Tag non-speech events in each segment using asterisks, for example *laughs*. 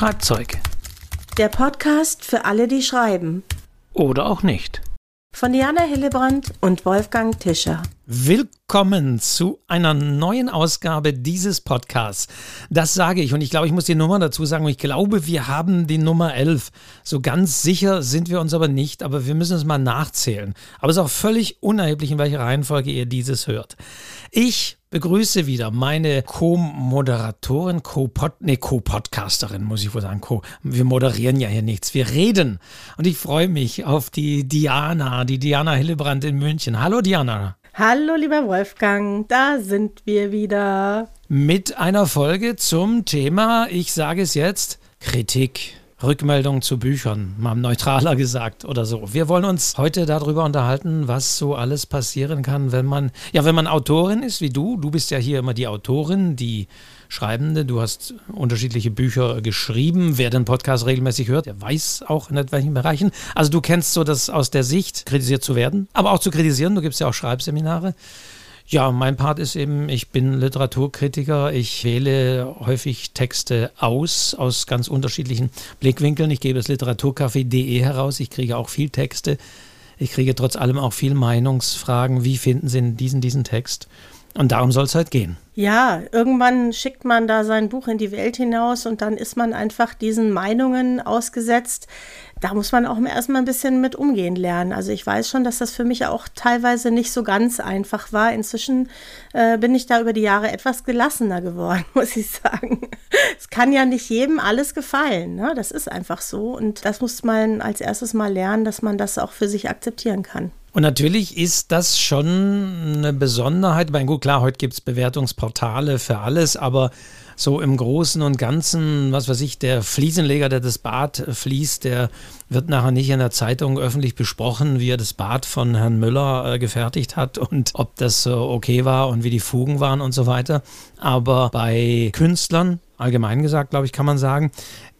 Schreibzeug. Der Podcast für alle, die schreiben. Oder auch nicht. Von Diana Hillebrand und Wolfgang Tischer. Willkommen zu einer neuen Ausgabe dieses Podcasts. Das sage ich und ich glaube, ich muss die Nummer dazu sagen. Ich glaube, wir haben die Nummer 11. So ganz sicher sind wir uns aber nicht, aber wir müssen es mal nachzählen. Aber es ist auch völlig unerheblich, in welcher Reihenfolge ihr dieses hört. Ich begrüße wieder meine Co-Moderatorin, Co-Pod, nee, Co-Podcasterin, muss ich wohl sagen. Co wir moderieren ja hier nichts, wir reden. Und ich freue mich auf die Diana, die Diana Hillebrand in München. Hallo Diana. Hallo lieber Wolfgang, da sind wir wieder. Mit einer Folge zum Thema, ich sage es jetzt, Kritik. Rückmeldung zu Büchern, mal neutraler *laughs* gesagt oder so. Wir wollen uns heute darüber unterhalten, was so alles passieren kann, wenn man, ja, wenn man Autorin ist wie du. Du bist ja hier immer die Autorin, die Schreibende. Du hast unterschiedliche Bücher geschrieben. Wer den Podcast regelmäßig hört, der weiß auch in welchen Bereichen. Also du kennst so das aus der Sicht, kritisiert zu werden, aber auch zu kritisieren. Du gibst ja auch Schreibseminare. Ja, mein Part ist eben, ich bin Literaturkritiker. Ich wähle häufig Texte aus, aus ganz unterschiedlichen Blickwinkeln. Ich gebe das Literaturcafé.de heraus. Ich kriege auch viel Texte. Ich kriege trotz allem auch viel Meinungsfragen. Wie finden Sie diesen, diesen Text? Und darum soll es halt gehen. Ja, irgendwann schickt man da sein Buch in die Welt hinaus und dann ist man einfach diesen Meinungen ausgesetzt. Da muss man auch erstmal ein bisschen mit umgehen lernen. Also ich weiß schon, dass das für mich auch teilweise nicht so ganz einfach war. Inzwischen äh, bin ich da über die Jahre etwas gelassener geworden, *laughs* muss ich sagen. Es kann ja nicht jedem alles gefallen. Ne? Das ist einfach so. Und das muss man als erstes mal lernen, dass man das auch für sich akzeptieren kann. Und natürlich ist das schon eine Besonderheit. Ich meine, gut, klar, heute gibt es Bewertungsportale für alles, aber so im Großen und Ganzen, was weiß ich, der Fliesenleger, der das Bad fließt, der wird nachher nicht in der Zeitung öffentlich besprochen, wie er das Bad von Herrn Müller äh, gefertigt hat und ob das äh, okay war und wie die Fugen waren und so weiter. Aber bei Künstlern, allgemein gesagt, glaube ich, kann man sagen,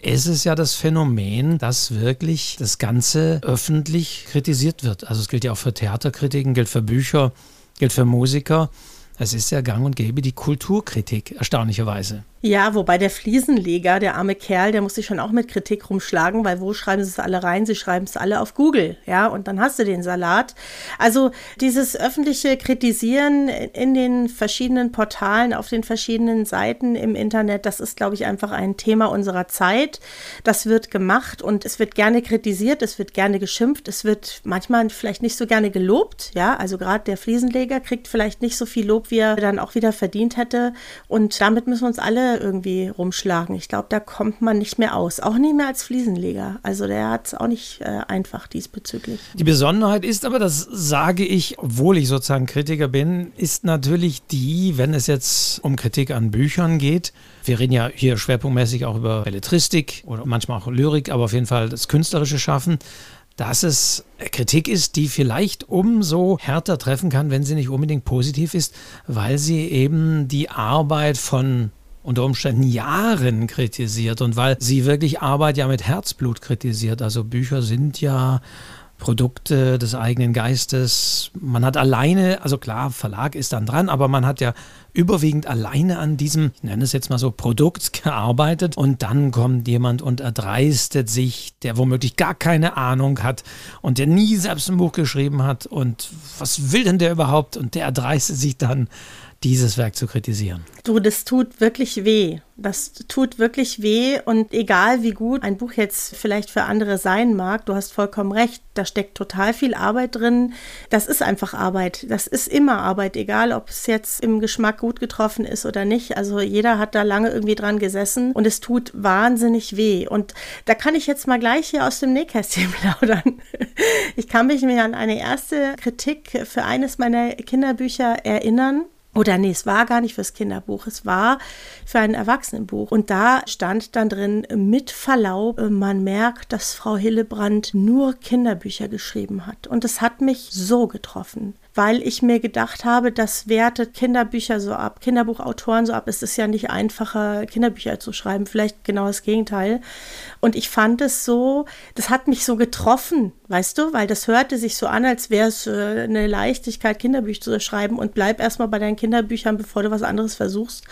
ist es ja das Phänomen, dass wirklich das Ganze öffentlich kritisiert wird. Also es gilt ja auch für Theaterkritiken, gilt für Bücher, gilt für Musiker. Es ist ja gang und gäbe die Kulturkritik, erstaunlicherweise. Ja, wobei der Fliesenleger, der arme Kerl, der muss sich schon auch mit Kritik rumschlagen, weil wo schreiben sie es alle rein? Sie schreiben es alle auf Google, ja, und dann hast du den Salat. Also dieses öffentliche Kritisieren in den verschiedenen Portalen, auf den verschiedenen Seiten im Internet, das ist, glaube ich, einfach ein Thema unserer Zeit. Das wird gemacht und es wird gerne kritisiert, es wird gerne geschimpft, es wird manchmal vielleicht nicht so gerne gelobt, ja, also gerade der Fliesenleger kriegt vielleicht nicht so viel Lob, wie er dann auch wieder verdient hätte und damit müssen wir uns alle irgendwie rumschlagen. Ich glaube, da kommt man nicht mehr aus. Auch nicht mehr als Fliesenleger. Also der hat es auch nicht äh, einfach diesbezüglich. Die Besonderheit ist aber, das sage ich, obwohl ich sozusagen Kritiker bin, ist natürlich die, wenn es jetzt um Kritik an Büchern geht. Wir reden ja hier schwerpunktmäßig auch über Belletristik oder manchmal auch Lyrik, aber auf jeden Fall das künstlerische Schaffen dass es Kritik ist, die vielleicht umso härter treffen kann, wenn sie nicht unbedingt positiv ist, weil sie eben die Arbeit von unter Umständen Jahren kritisiert und weil sie wirklich Arbeit ja mit Herzblut kritisiert. Also Bücher sind ja Produkte des eigenen Geistes. Man hat alleine, also klar, Verlag ist dann dran, aber man hat ja überwiegend alleine an diesem, ich nenne es jetzt mal so, Produkt *laughs* gearbeitet und dann kommt jemand und erdreistet sich, der womöglich gar keine Ahnung hat und der nie selbst ein Buch geschrieben hat und was will denn der überhaupt und der erdreistet sich dann dieses Werk zu kritisieren. Du, das tut wirklich weh. Das tut wirklich weh und egal wie gut ein Buch jetzt vielleicht für andere sein mag, du hast vollkommen recht, da steckt total viel Arbeit drin. Das ist einfach Arbeit. Das ist immer Arbeit, egal ob es jetzt im Geschmack gut getroffen ist oder nicht. Also jeder hat da lange irgendwie dran gesessen und es tut wahnsinnig weh. Und da kann ich jetzt mal gleich hier aus dem Nähkästchen *laughs* plaudern. Ich kann mich an eine erste Kritik für eines meiner Kinderbücher erinnern. Oder nee, es war gar nicht fürs Kinderbuch, es war für ein Erwachsenenbuch. Und da stand dann drin, mit Verlaub, äh, man merkt, dass Frau Hillebrand nur Kinderbücher geschrieben hat. Und es hat mich so getroffen. Weil ich mir gedacht habe, das wertet Kinderbücher so ab, Kinderbuchautoren so ab. Es ist ja nicht einfacher, Kinderbücher zu schreiben, vielleicht genau das Gegenteil. Und ich fand es so, das hat mich so getroffen, weißt du, weil das hörte sich so an, als wäre es äh, eine Leichtigkeit, Kinderbücher zu schreiben und bleib erstmal bei deinen Kinderbüchern, bevor du was anderes versuchst.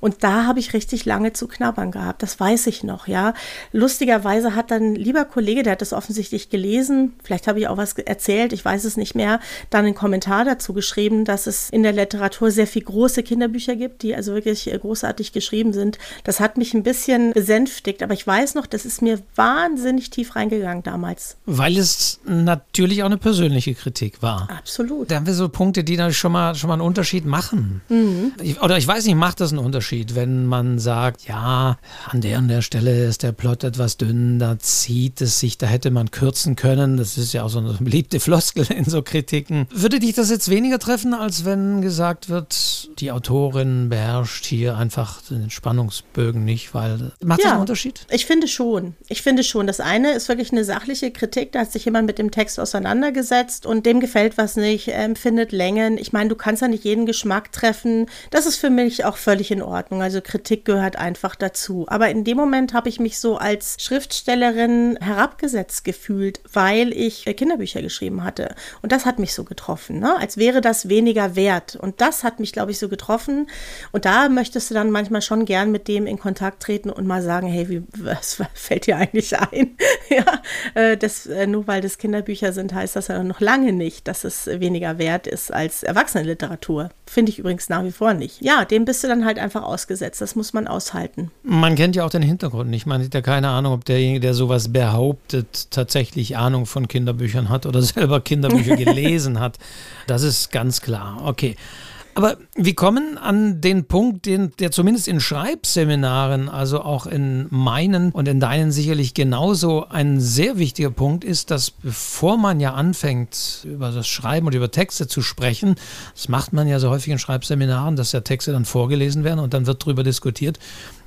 Und da habe ich richtig lange zu knabbern gehabt, das weiß ich noch, ja. Lustigerweise hat dann ein lieber Kollege, der hat das offensichtlich gelesen, vielleicht habe ich auch was erzählt, ich weiß es nicht mehr, dann einen Kommentar dazu geschrieben, dass es in der Literatur sehr viel große Kinderbücher gibt, die also wirklich äh, großartig geschrieben sind. Das hat mich ein bisschen besänftigt, aber ich weiß noch, das ist mir wahnsinnig tief reingegangen damals. Weil es natürlich auch eine persönliche Kritik war. Absolut. Da haben wir so Punkte, die dann schon mal, schon mal einen Unterschied machen. Mhm. Ich, oder ich weiß nicht, macht das einen Unterschied, wenn man sagt, ja, an der und der Stelle ist der Plot etwas dünn, da zieht es sich, da hätte man kürzen können. Das ist ja auch so eine beliebte Floskel in so Kritiken. Würde dich das jetzt weniger treffen, als wenn gesagt wird, die Autorin beherrscht hier einfach den Spannungsbögen nicht, weil macht ja, das einen Unterschied? Ich finde schon. Ich finde schon. Das eine ist wirklich eine sachliche Kritik. Da hat sich jemand mit dem Text auseinandergesetzt und dem gefällt was nicht, empfindet Längen. Ich meine, du kannst ja nicht jeden Geschmack treffen. Das ist für mich auch völlig in Ordnung. Also Kritik gehört einfach dazu. Aber in dem Moment habe ich mich so als Schriftstellerin herabgesetzt gefühlt, weil ich Kinderbücher geschrieben hatte. Und das hat mich so getroffen, ne? als wäre das weniger wert. Und das hat mich, glaube ich, so getroffen. Und da möchtest du dann manchmal schon gern mit dem in Kontakt treten und mal sagen, hey, wie, was, *laughs* fällt dir eigentlich ein? *laughs* ja, äh, das, äh, nur weil das Kinderbücher sind, heißt das ja noch lange nicht, dass es weniger wert ist als Erwachsenenliteratur. Finde ich übrigens nach wie vor nicht. Ja, dem bist du dann halt einfach ausgesetzt. Das muss man aushalten. Man kennt ja auch den Hintergrund nicht. Man hat ja keine Ahnung, ob derjenige, der sowas behauptet, tatsächlich Ahnung von Kinderbüchern hat oder *laughs* selber Kinderbücher gelesen hat. Das ist ganz klar. Okay. Aber wir kommen an den Punkt, den, der zumindest in Schreibseminaren, also auch in meinen und in deinen sicherlich genauso ein sehr wichtiger Punkt ist, dass bevor man ja anfängt, über das Schreiben und über Texte zu sprechen, das macht man ja so häufig in Schreibseminaren, dass ja Texte dann vorgelesen werden und dann wird darüber diskutiert,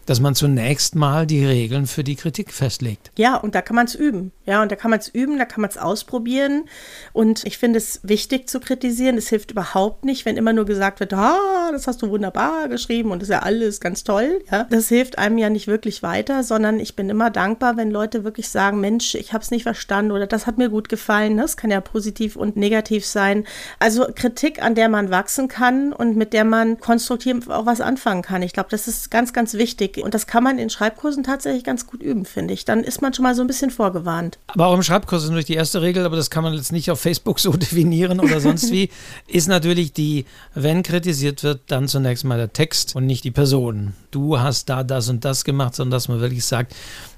dass man zunächst mal die Regeln für die Kritik festlegt. Ja, und da kann man es üben. Ja, und da kann man es üben, da kann man es ausprobieren. Und ich finde es wichtig zu kritisieren. Es hilft überhaupt nicht, wenn immer nur gesagt wird, ah, das hast du wunderbar geschrieben und das ist ja alles ganz toll. Ja, das hilft einem ja nicht wirklich weiter, sondern ich bin immer dankbar, wenn Leute wirklich sagen, Mensch, ich habe es nicht verstanden oder das hat mir gut gefallen. Das kann ja positiv und negativ sein. Also Kritik, an der man wachsen kann und mit der man konstruktiv auch was anfangen kann. Ich glaube, das ist ganz, ganz wichtig und das kann man in Schreibkursen tatsächlich ganz gut üben, finde ich. Dann ist man schon mal so ein bisschen vorgewarnt. Aber auch im Schreibkurs ist natürlich die erste Regel, aber das kann man jetzt nicht auf Facebook so *laughs* definieren oder sonst wie, ist natürlich die, wenn kritisiert wird, dann zunächst mal der Text und nicht die Person. Du hast da das und das gemacht, sondern dass man wirklich sagt,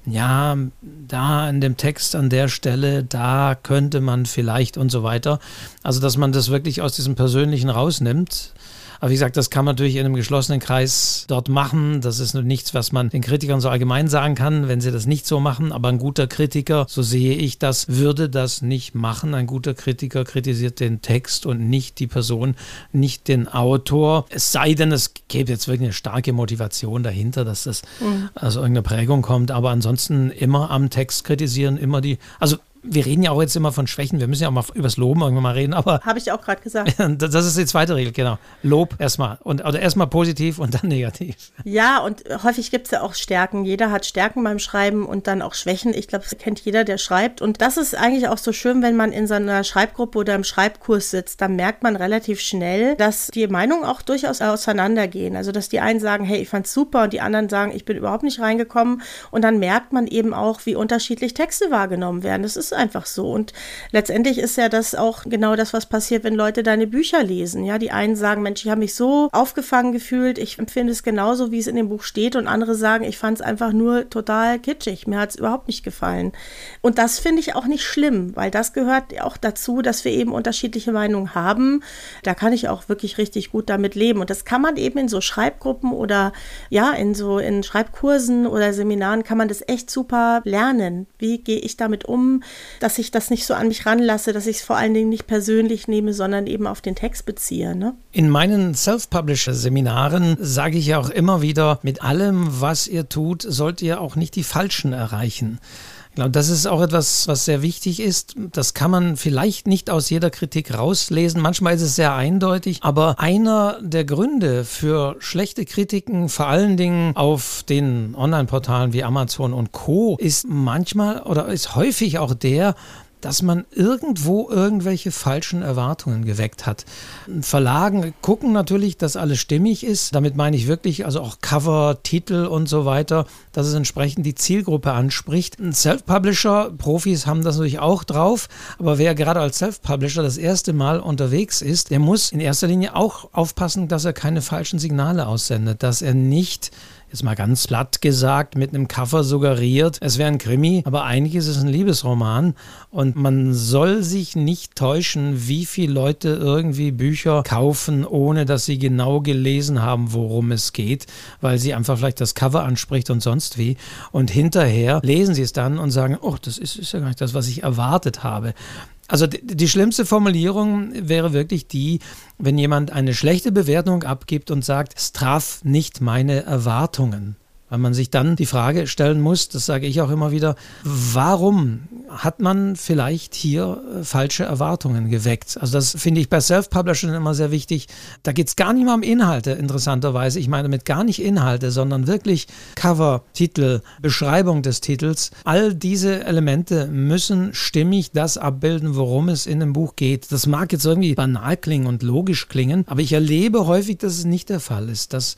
ja, da in dem Text an der Stelle, da könnte man vielleicht und so weiter. Also, dass man das wirklich aus diesem Persönlichen rausnimmt. Aber wie gesagt, das kann man natürlich in einem geschlossenen Kreis dort machen. Das ist nichts, was man den Kritikern so allgemein sagen kann, wenn sie das nicht so machen. Aber ein guter Kritiker, so sehe ich das, würde das nicht machen. Ein guter Kritiker kritisiert den Text und nicht die Person, nicht den Autor. Es sei denn, es gäbe jetzt wirklich eine starke Motivation dahinter, dass das mhm. aus irgendeiner Prägung kommt. Aber ansonsten immer am Text kritisieren, immer die, also wir reden ja auch jetzt immer von Schwächen, wir müssen ja auch mal übers Loben irgendwann mal reden, aber. Habe ich auch gerade gesagt. *laughs* das ist die zweite Regel, genau. Lob erstmal. Und, oder erstmal positiv und dann *laughs* negativ. Ja, und häufig gibt es ja auch Stärken. Jeder hat Stärken beim Schreiben und dann auch Schwächen. Ich glaube, das kennt jeder, der schreibt. Und das ist eigentlich auch so schön, wenn man in seiner Schreibgruppe oder im Schreibkurs sitzt, dann merkt man relativ schnell, dass die Meinungen auch durchaus auseinandergehen. Also, dass die einen sagen, hey, ich fand's super und die anderen sagen, ich bin überhaupt nicht reingekommen. Und dann merkt man eben auch, wie unterschiedlich Texte wahrgenommen werden. Das ist einfach so. Und letztendlich ist ja das auch genau das, was passiert, wenn Leute deine Bücher lesen. Ja, die einen sagen, Mensch, ich habe mich so aufgefangen gefühlt, ich empfinde es genauso, wie es in dem Buch steht. Und andere sagen, ich fand es einfach nur total kitschig. Mir hat es überhaupt nicht gefallen. Und das finde ich auch nicht schlimm, weil das gehört auch dazu, dass wir eben unterschiedliche Meinungen haben. Da kann ich auch wirklich richtig gut damit leben. Und das kann man eben in so Schreibgruppen oder ja, in so in Schreibkursen oder Seminaren kann man das echt super lernen. Wie gehe ich damit um? Dass ich das nicht so an mich ranlasse, dass ich es vor allen Dingen nicht persönlich nehme, sondern eben auf den Text beziehe. Ne? In meinen Self-Publisher-Seminaren sage ich auch immer wieder, mit allem, was ihr tut, sollt ihr auch nicht die Falschen erreichen. Genau, das ist auch etwas, was sehr wichtig ist. Das kann man vielleicht nicht aus jeder Kritik rauslesen. Manchmal ist es sehr eindeutig. Aber einer der Gründe für schlechte Kritiken, vor allen Dingen auf den Online-Portalen wie Amazon und Co., ist manchmal oder ist häufig auch der, dass man irgendwo irgendwelche falschen Erwartungen geweckt hat. Verlagen gucken natürlich, dass alles stimmig ist. Damit meine ich wirklich, also auch Cover, Titel und so weiter, dass es entsprechend die Zielgruppe anspricht. Self-Publisher, Profis haben das natürlich auch drauf, aber wer gerade als Self-Publisher das erste Mal unterwegs ist, der muss in erster Linie auch aufpassen, dass er keine falschen Signale aussendet, dass er nicht jetzt mal ganz platt gesagt, mit einem Cover suggeriert, es wäre ein Krimi, aber eigentlich ist es ein Liebesroman und man soll sich nicht täuschen, wie viele Leute irgendwie Bücher kaufen, ohne dass sie genau gelesen haben, worum es geht, weil sie einfach vielleicht das Cover anspricht und sonst wie und hinterher lesen sie es dann und sagen, oh, das ist, ist ja gar nicht das, was ich erwartet habe. Also die, die, schlimmste Formulierung wäre wirklich die, wenn jemand eine schlechte Bewertung abgibt und sagt, es traf nicht meine Erwartungen. Weil man sich dann die Frage stellen muss, das sage ich auch immer wieder, warum hat man vielleicht hier äh, falsche Erwartungen geweckt? Also das finde ich bei Self-Publishing immer sehr wichtig. Da geht es gar nicht mal um Inhalte, interessanterweise. Ich meine damit gar nicht Inhalte, sondern wirklich Cover, Titel, Beschreibung des Titels. All diese Elemente müssen stimmig das abbilden, worum es in dem Buch geht. Das mag jetzt irgendwie banal klingen und logisch klingen, aber ich erlebe häufig, dass es nicht der Fall ist, dass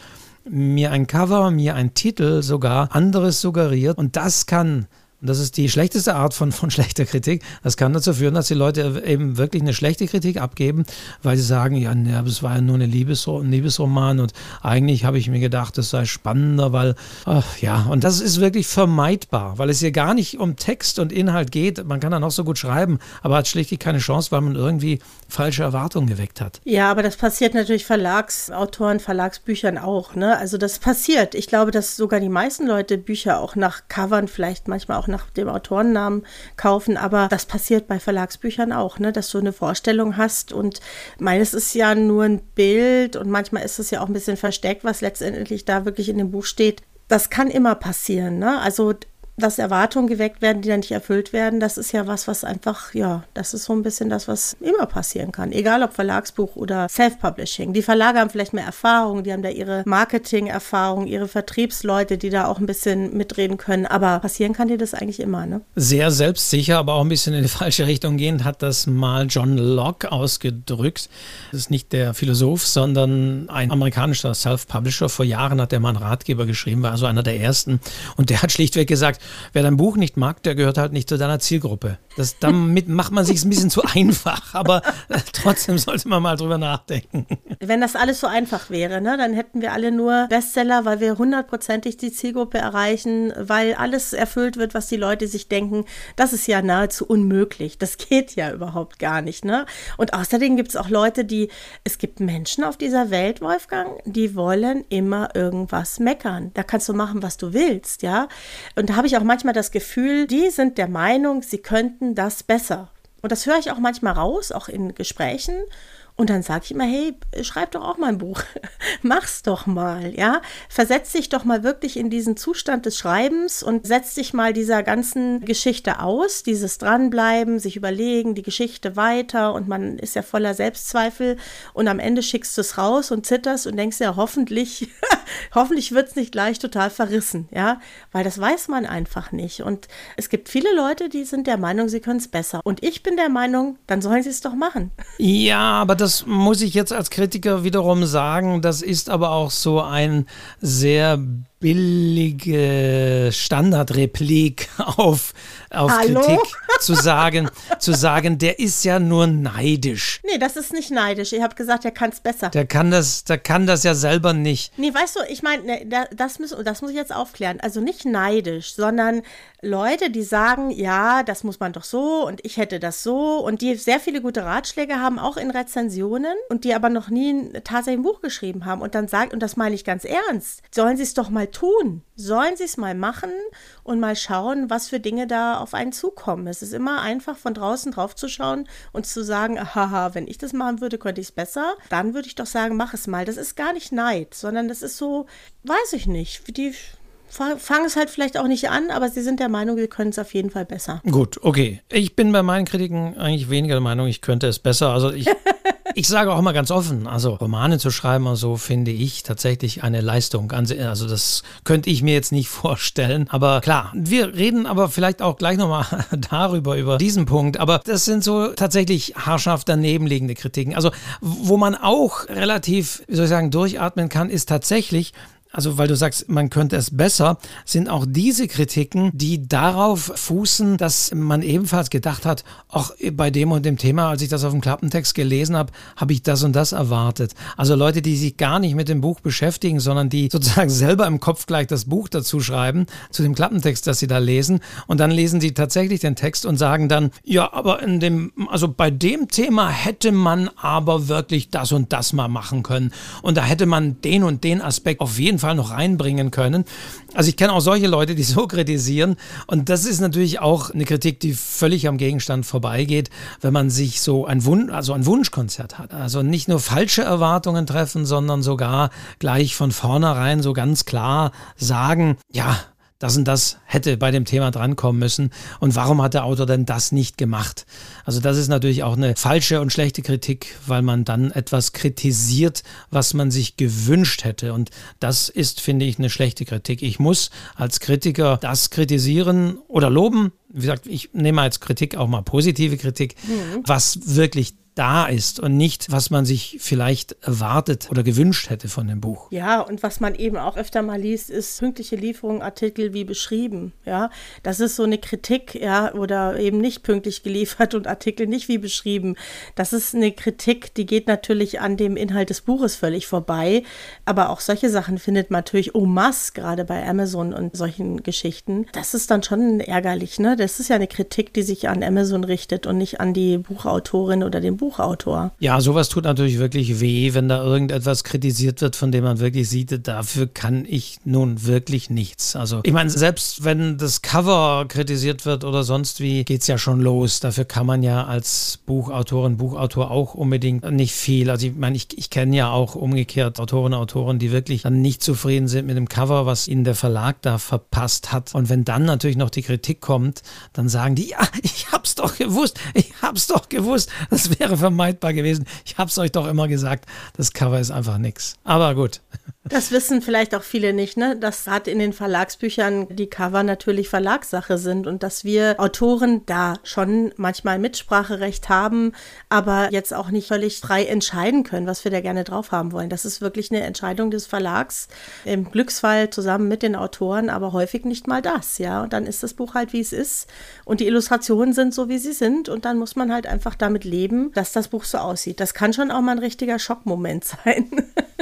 mir ein Cover, mir ein Titel sogar anderes suggeriert. Und das kann und das ist die schlechteste Art von, von schlechter Kritik. Das kann dazu führen, dass die Leute eben wirklich eine schlechte Kritik abgeben, weil sie sagen, ja, ne, es war ja nur ein, Liebesro ein Liebesroman und eigentlich habe ich mir gedacht, es sei spannender, weil, ach, ja, und das ist wirklich vermeidbar, weil es hier gar nicht um Text und Inhalt geht. Man kann da noch so gut schreiben, aber hat schlichtweg keine Chance, weil man irgendwie falsche Erwartungen geweckt hat. Ja, aber das passiert natürlich Verlagsautoren, Verlagsbüchern auch. Ne? Also das passiert. Ich glaube, dass sogar die meisten Leute Bücher auch nach Covern vielleicht manchmal auch auch nach dem Autorennamen kaufen, aber das passiert bei Verlagsbüchern auch, ne, dass du eine Vorstellung hast und meines ist ja nur ein Bild und manchmal ist es ja auch ein bisschen versteckt, was letztendlich da wirklich in dem Buch steht. Das kann immer passieren, ne? Also dass Erwartungen geweckt werden, die dann nicht erfüllt werden, das ist ja was, was einfach, ja, das ist so ein bisschen das, was immer passieren kann. Egal ob Verlagsbuch oder Self-Publishing. Die Verlage haben vielleicht mehr Erfahrung, die haben da ihre Marketing-Erfahrung, ihre Vertriebsleute, die da auch ein bisschen mitreden können. Aber passieren kann dir das eigentlich immer, ne? Sehr selbstsicher, aber auch ein bisschen in die *laughs* falsche Richtung gehend, hat das mal John Locke ausgedrückt. Das ist nicht der Philosoph, sondern ein amerikanischer Self-Publisher. Vor Jahren hat der mal einen Ratgeber geschrieben, war also einer der ersten. Und der hat schlichtweg gesagt, wer dein Buch nicht mag, der gehört halt nicht zu deiner Zielgruppe. Das, damit macht man sich ein bisschen zu einfach, aber äh, trotzdem sollte man mal drüber nachdenken. Wenn das alles so einfach wäre, ne, dann hätten wir alle nur Bestseller, weil wir hundertprozentig die Zielgruppe erreichen, weil alles erfüllt wird, was die Leute sich denken. Das ist ja nahezu unmöglich. Das geht ja überhaupt gar nicht. Ne? Und außerdem gibt es auch Leute, die, es gibt Menschen auf dieser Welt, Wolfgang, die wollen immer irgendwas meckern. Da kannst du machen, was du willst, ja. Und da habe ich auch manchmal das Gefühl, die sind der Meinung, sie könnten das besser. Und das höre ich auch manchmal raus, auch in Gesprächen. Und dann sage ich immer, hey, schreib doch auch mal ein Buch. *laughs* Mach's doch mal, ja. Versetz dich doch mal wirklich in diesen Zustand des Schreibens und setz dich mal dieser ganzen Geschichte aus, dieses Dranbleiben, sich überlegen, die Geschichte weiter und man ist ja voller Selbstzweifel und am Ende schickst du es raus und zitterst und denkst ja, hoffentlich, *laughs* hoffentlich wird's nicht gleich total verrissen, ja. Weil das weiß man einfach nicht. Und es gibt viele Leute, die sind der Meinung, sie können es besser. Und ich bin der Meinung, dann sollen sie es doch machen. Ja, aber das das muss ich jetzt als Kritiker wiederum sagen, das ist aber auch so ein sehr billige Standardreplik *laughs* auf, auf Kritik zu sagen, zu sagen, der ist ja nur neidisch. Nee, das ist nicht neidisch. Ihr habt gesagt, er kann es besser. Der kann das, der kann das ja selber nicht. Nee, weißt du, ich meine, ne, das, muss, das muss ich jetzt aufklären. Also nicht neidisch, sondern Leute, die sagen, ja, das muss man doch so und ich hätte das so und die sehr viele gute Ratschläge haben, auch in Rezensionen und die aber noch nie tatsächlich ein Buch geschrieben haben und dann sagt, und das meine ich ganz ernst, sollen sie es doch mal tun. Sollen sie es mal machen und mal schauen, was für Dinge da auf einen zukommen. Es ist immer einfach, von draußen drauf zu schauen und zu sagen, haha, wenn ich das machen würde, könnte ich es besser. Dann würde ich doch sagen, mach es mal. Das ist gar nicht Neid, sondern das ist so, weiß ich nicht, die fangen es halt vielleicht auch nicht an, aber sie sind der Meinung, sie können es auf jeden Fall besser. Gut, okay. Ich bin bei meinen Kritiken eigentlich weniger der Meinung, ich könnte es besser. Also ich, *laughs* ich sage auch mal ganz offen, also Romane zu schreiben und so finde ich tatsächlich eine Leistung. Also das könnte ich mir jetzt nicht *laughs* vorstellen. Aber klar, wir reden aber vielleicht auch gleich nochmal *laughs* darüber, über diesen Punkt. Aber das sind so tatsächlich haarscharf daneben liegende Kritiken. Also wo man auch relativ, wie soll ich sagen, durchatmen kann, ist tatsächlich, also weil du sagst, man könnte es besser, sind auch diese Kritiken, die darauf fußen, dass man ebenfalls gedacht hat, auch bei dem und dem Thema, als ich das auf dem Klappentext gelesen habe, habe ich das und das erwartet. Also Leute, die sich gar nicht mit dem Buch beschäftigen, sondern die sozusagen *laughs* selber im Kopf gleich das Buch dazu schreiben, zu dem Klappentext, das sie da lesen. Und dann lesen sie tatsächlich den Text und sagen dann, ja, aber in dem, also bei dem Thema hätte man aber wirklich das und das mal machen können. Und da hätte man den und den Aspekt auf jeden Fall Fall noch reinbringen können. Also ich kenne auch solche Leute, die *laughs* so kritisieren. Und das ist natürlich auch eine Kritik, die völlig am Gegenstand vorbeigeht, wenn man sich so ein, Wun also ein Wunschkonzert hat. Also nicht nur falsche Erwartungen treffen, sondern sogar gleich von vornherein so ganz klar sagen, ja, das und das hätte bei dem Thema drankommen müssen. Und warum hat der Autor denn das nicht gemacht? Also das ist natürlich auch eine falsche und schlechte Kritik, weil man dann etwas kritisiert, was man sich gewünscht hätte. Und das ist, finde ich, eine schlechte Kritik. Ich muss als Kritiker das kritisieren oder loben. Wie gesagt, ich nehme als Kritik auch mal positive Kritik, mhm. was wirklich da ist und nicht, was man sich vielleicht erwartet oder gewünscht hätte von dem Buch. Ja, und was man eben auch öfter mal liest, ist pünktliche Lieferung, Artikel wie beschrieben. Ja, das ist so eine Kritik, ja, oder eben nicht pünktlich geliefert und Artikel nicht wie beschrieben. Das ist eine Kritik, die geht natürlich an dem Inhalt des Buches völlig vorbei. Aber auch solche Sachen findet man natürlich au masse, gerade bei Amazon und solchen Geschichten. Das ist dann schon ärgerlich, ne? Das ist ja eine Kritik, die sich an Amazon richtet und nicht an die Buchautorin oder den Buch Buchautor. Ja, sowas tut natürlich wirklich weh, wenn da irgendetwas kritisiert wird, von dem man wirklich sieht, dafür kann ich nun wirklich nichts. Also ich meine, selbst wenn das Cover kritisiert wird oder sonst wie, geht es ja schon los. Dafür kann man ja als Buchautorin, Buchautor auch unbedingt nicht viel. Also ich meine, ich, ich kenne ja auch umgekehrt Autorinnen und Autoren, die wirklich dann nicht zufrieden sind mit dem Cover, was ihnen der Verlag da verpasst hat. Und wenn dann natürlich noch die Kritik kommt, dann sagen die, ja, ich hab's doch gewusst, ich hab's doch gewusst. Das wäre vermeidbar gewesen. Ich habe es euch doch immer gesagt, das Cover ist einfach nichts. Aber gut. Das wissen vielleicht auch viele nicht, ne? Dass hat in den Verlagsbüchern die Cover natürlich Verlagssache sind und dass wir Autoren da schon manchmal Mitspracherecht haben, aber jetzt auch nicht völlig frei entscheiden können, was wir da gerne drauf haben wollen. Das ist wirklich eine Entscheidung des Verlags, im Glücksfall zusammen mit den Autoren, aber häufig nicht mal das, ja. Und dann ist das Buch halt, wie es ist und die Illustrationen sind so, wie sie sind und dann muss man halt einfach damit leben, dass das Buch so aussieht. Das kann schon auch mal ein richtiger Schockmoment *laughs* sein.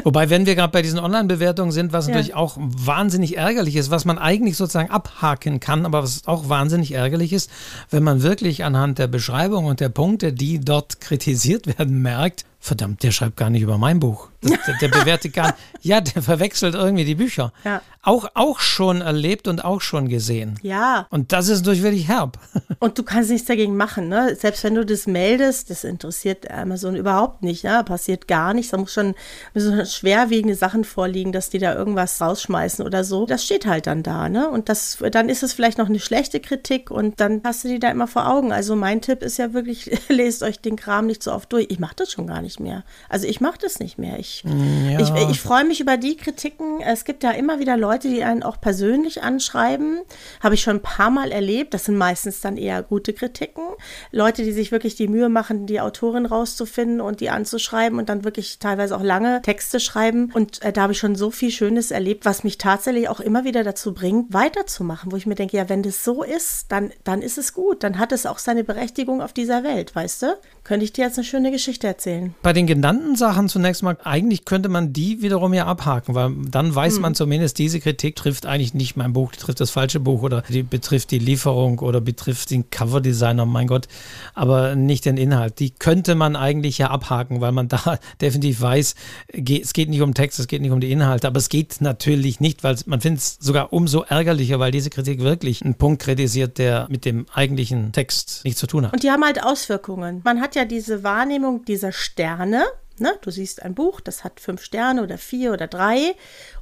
Wobei, wenn wir gerade bei diesen Online-Bewertungen sind, was ja. natürlich auch wahnsinnig ärgerlich ist, was man eigentlich sozusagen abhaken kann, aber was auch wahnsinnig ärgerlich ist, wenn man wirklich anhand der Beschreibung und der Punkte, die dort kritisiert werden, merkt, verdammt, der schreibt gar nicht über mein Buch. Das, *laughs* der, der, bewertet gar nicht. Ja, der verwechselt irgendwie die Bücher. Ja. Auch, auch schon erlebt und auch schon gesehen. Ja. Und das ist natürlich wirklich herb. *laughs* Und du kannst nichts dagegen machen, ne? Selbst wenn du das meldest, das interessiert Amazon überhaupt nicht, ne? Passiert gar nichts. Da muss schon, müssen schwerwiegende Sachen vorliegen, dass die da irgendwas rausschmeißen oder so. Das steht halt dann da, ne? Und das, dann ist es vielleicht noch eine schlechte Kritik und dann hast du die da immer vor Augen. Also mein Tipp ist ja wirklich, *laughs* lest euch den Kram nicht so oft durch. Ich mache das schon gar nicht mehr. Also ich mache das nicht mehr. Ich ja. Ich, ich freue mich über die Kritiken. Es gibt ja immer wieder Leute, die einen auch persönlich anschreiben. Habe ich schon ein paar Mal erlebt. Das sind meistens dann eher gute Kritiken. Leute, die sich wirklich die Mühe machen, die Autorin rauszufinden und die anzuschreiben und dann wirklich teilweise auch lange Texte schreiben. Und äh, da habe ich schon so viel Schönes erlebt, was mich tatsächlich auch immer wieder dazu bringt, weiterzumachen. Wo ich mir denke, ja, wenn das so ist, dann, dann ist es gut. Dann hat es auch seine Berechtigung auf dieser Welt, weißt du? Könnte ich dir jetzt eine schöne Geschichte erzählen. Bei den genannten Sachen zunächst mal eigentlich könnte man die wiederum ja abhaken, weil dann weiß hm. man zumindest, diese Kritik trifft eigentlich nicht mein Buch, die trifft das falsche Buch oder die betrifft die Lieferung oder betrifft den Coverdesigner, mein Gott, aber nicht den Inhalt. Die könnte man eigentlich ja abhaken, weil man *laughs* da definitiv weiß, es geht nicht um Text, es geht nicht um die Inhalte, aber es geht natürlich nicht, weil man findet es sogar umso ärgerlicher, weil diese Kritik wirklich einen Punkt kritisiert, der mit dem eigentlichen Text nichts zu tun hat. Und die haben halt Auswirkungen. Man hat ja diese Wahrnehmung dieser Sterne, Ne? Du siehst ein Buch, das hat fünf Sterne oder vier oder drei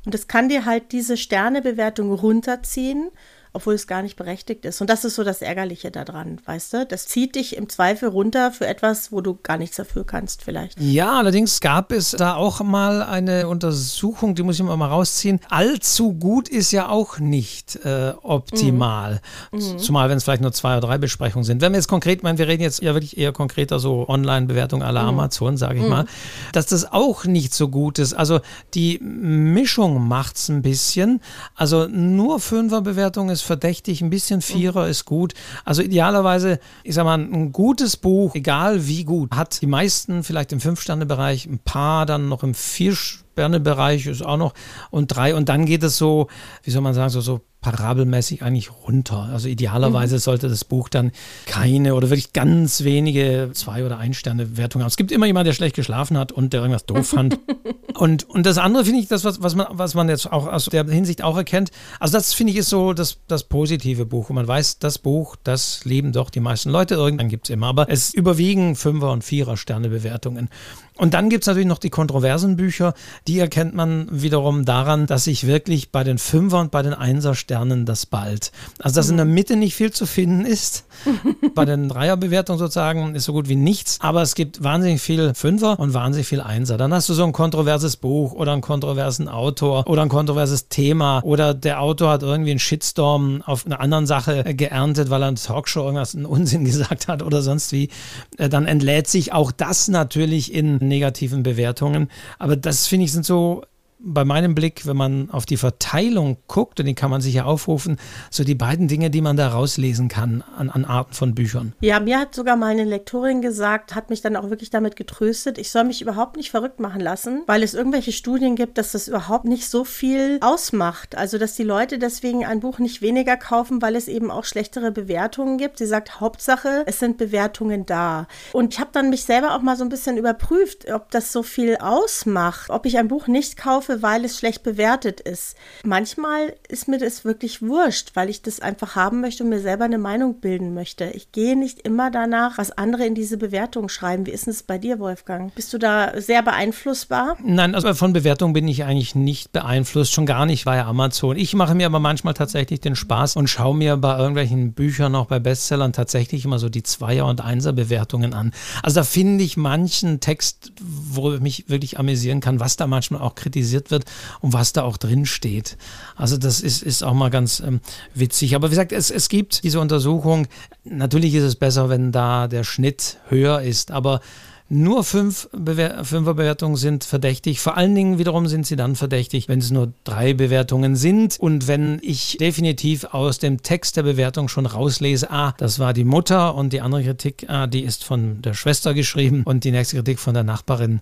und es kann dir halt diese Sternebewertung runterziehen obwohl es gar nicht berechtigt ist. Und das ist so das Ärgerliche daran, weißt du? Das zieht dich im Zweifel runter für etwas, wo du gar nichts dafür kannst, vielleicht. Ja, allerdings gab es da auch mal eine Untersuchung, die muss ich mal rausziehen. Allzu gut ist ja auch nicht äh, optimal. Mhm. Zumal, wenn es vielleicht nur zwei oder drei Besprechungen sind. Wenn wir jetzt konkret meinen, wir reden jetzt ja wirklich eher konkreter so Online-Bewertung aller mhm. Amazon, sage ich mhm. mal, dass das auch nicht so gut ist. Also die Mischung macht es ein bisschen. Also nur Fünfer-Bewertung ist verdächtig, ein bisschen Vierer ist gut. Also idealerweise, ich sag mal, ein gutes Buch, egal wie gut, hat die meisten vielleicht im Fünf-Sterne-Bereich, ein paar dann noch im Vier-Sterne-Bereich ist auch noch und drei und dann geht es so, wie soll man sagen, so, so parabelmäßig eigentlich runter. Also idealerweise mhm. sollte das Buch dann keine oder wirklich ganz wenige Zwei- oder Ein-Sterne-Wertungen haben. Es gibt immer jemanden, der schlecht geschlafen hat und der irgendwas doof fand. *laughs* und, und das andere finde ich, das, was, was, man, was man jetzt auch aus der Hinsicht auch erkennt, also das finde ich ist so das, das positive Buch. Und man weiß, das Buch, das lieben doch die meisten Leute. Irgendwann gibt es immer. Aber es überwiegen Fünfer- und Vierer-Sterne-Bewertungen. Und dann gibt es natürlich noch die kontroversen Bücher. Die erkennt man wiederum daran, dass sich wirklich bei den Fünfer- und bei den Einser-Sternen das bald. Also, dass in der Mitte nicht viel zu finden ist. *laughs* bei den Dreierbewertungen sozusagen ist so gut wie nichts. Aber es gibt wahnsinnig viel Fünfer und wahnsinnig viel Einser. Dann hast du so ein kontroverses Buch oder einen kontroversen Autor oder ein kontroverses Thema oder der Autor hat irgendwie einen Shitstorm auf einer anderen Sache geerntet, weil er in Talkshow irgendwas einen Unsinn *laughs* gesagt hat oder sonst wie. Äh, dann entlädt sich auch das natürlich in negativen Bewertungen. Aber das finde ich sind so bei meinem Blick, wenn man auf die Verteilung guckt, und die kann man sich ja aufrufen, so die beiden Dinge, die man da rauslesen kann an, an Arten von Büchern. Ja, mir hat sogar mal eine Lektorin gesagt, hat mich dann auch wirklich damit getröstet, ich soll mich überhaupt nicht verrückt machen lassen, weil es irgendwelche Studien gibt, dass das überhaupt nicht so viel ausmacht. Also, dass die Leute deswegen ein Buch nicht weniger kaufen, weil es eben auch schlechtere Bewertungen gibt. Sie sagt, Hauptsache, es sind Bewertungen da. Und ich habe dann mich selber auch mal so ein bisschen überprüft, ob das so viel ausmacht, ob ich ein Buch nicht kaufe, kaufe, weil es schlecht bewertet ist. Manchmal ist mir das wirklich wurscht, weil ich das einfach haben möchte und mir selber eine Meinung bilden möchte. Ich gehe nicht immer danach, was andere in diese Bewertung schreiben. Wie ist es bei dir, Wolfgang? Bist du da sehr beeinflussbar? Nein, also von Bewertungen bin ich eigentlich nicht beeinflusst, schon gar nicht bei Amazon. Ich mache mir aber manchmal tatsächlich den Spaß und schaue mir bei irgendwelchen Büchern, auch bei Bestsellern, tatsächlich immer so die Zweier- und Einser-Bewertungen an. Also da finde ich manchen Text, wo ich mich wirklich amüsieren kann, was da manchmal auch kritisiert kritisiert wird und was da auch drin steht. Also das ist, ist auch mal ganz ähm, witzig. Aber wie gesagt, es, es gibt diese Untersuchung. Natürlich ist es besser, wenn da der Schnitt höher ist, aber nur fünf Bewer Fünferbewertungen sind verdächtig. Vor allen Dingen wiederum sind sie dann verdächtig, wenn es nur drei Bewertungen sind und wenn ich definitiv aus dem Text der Bewertung schon rauslese, ah, das war die Mutter und die andere Kritik, ah, die ist von der Schwester geschrieben und die nächste Kritik von der Nachbarin.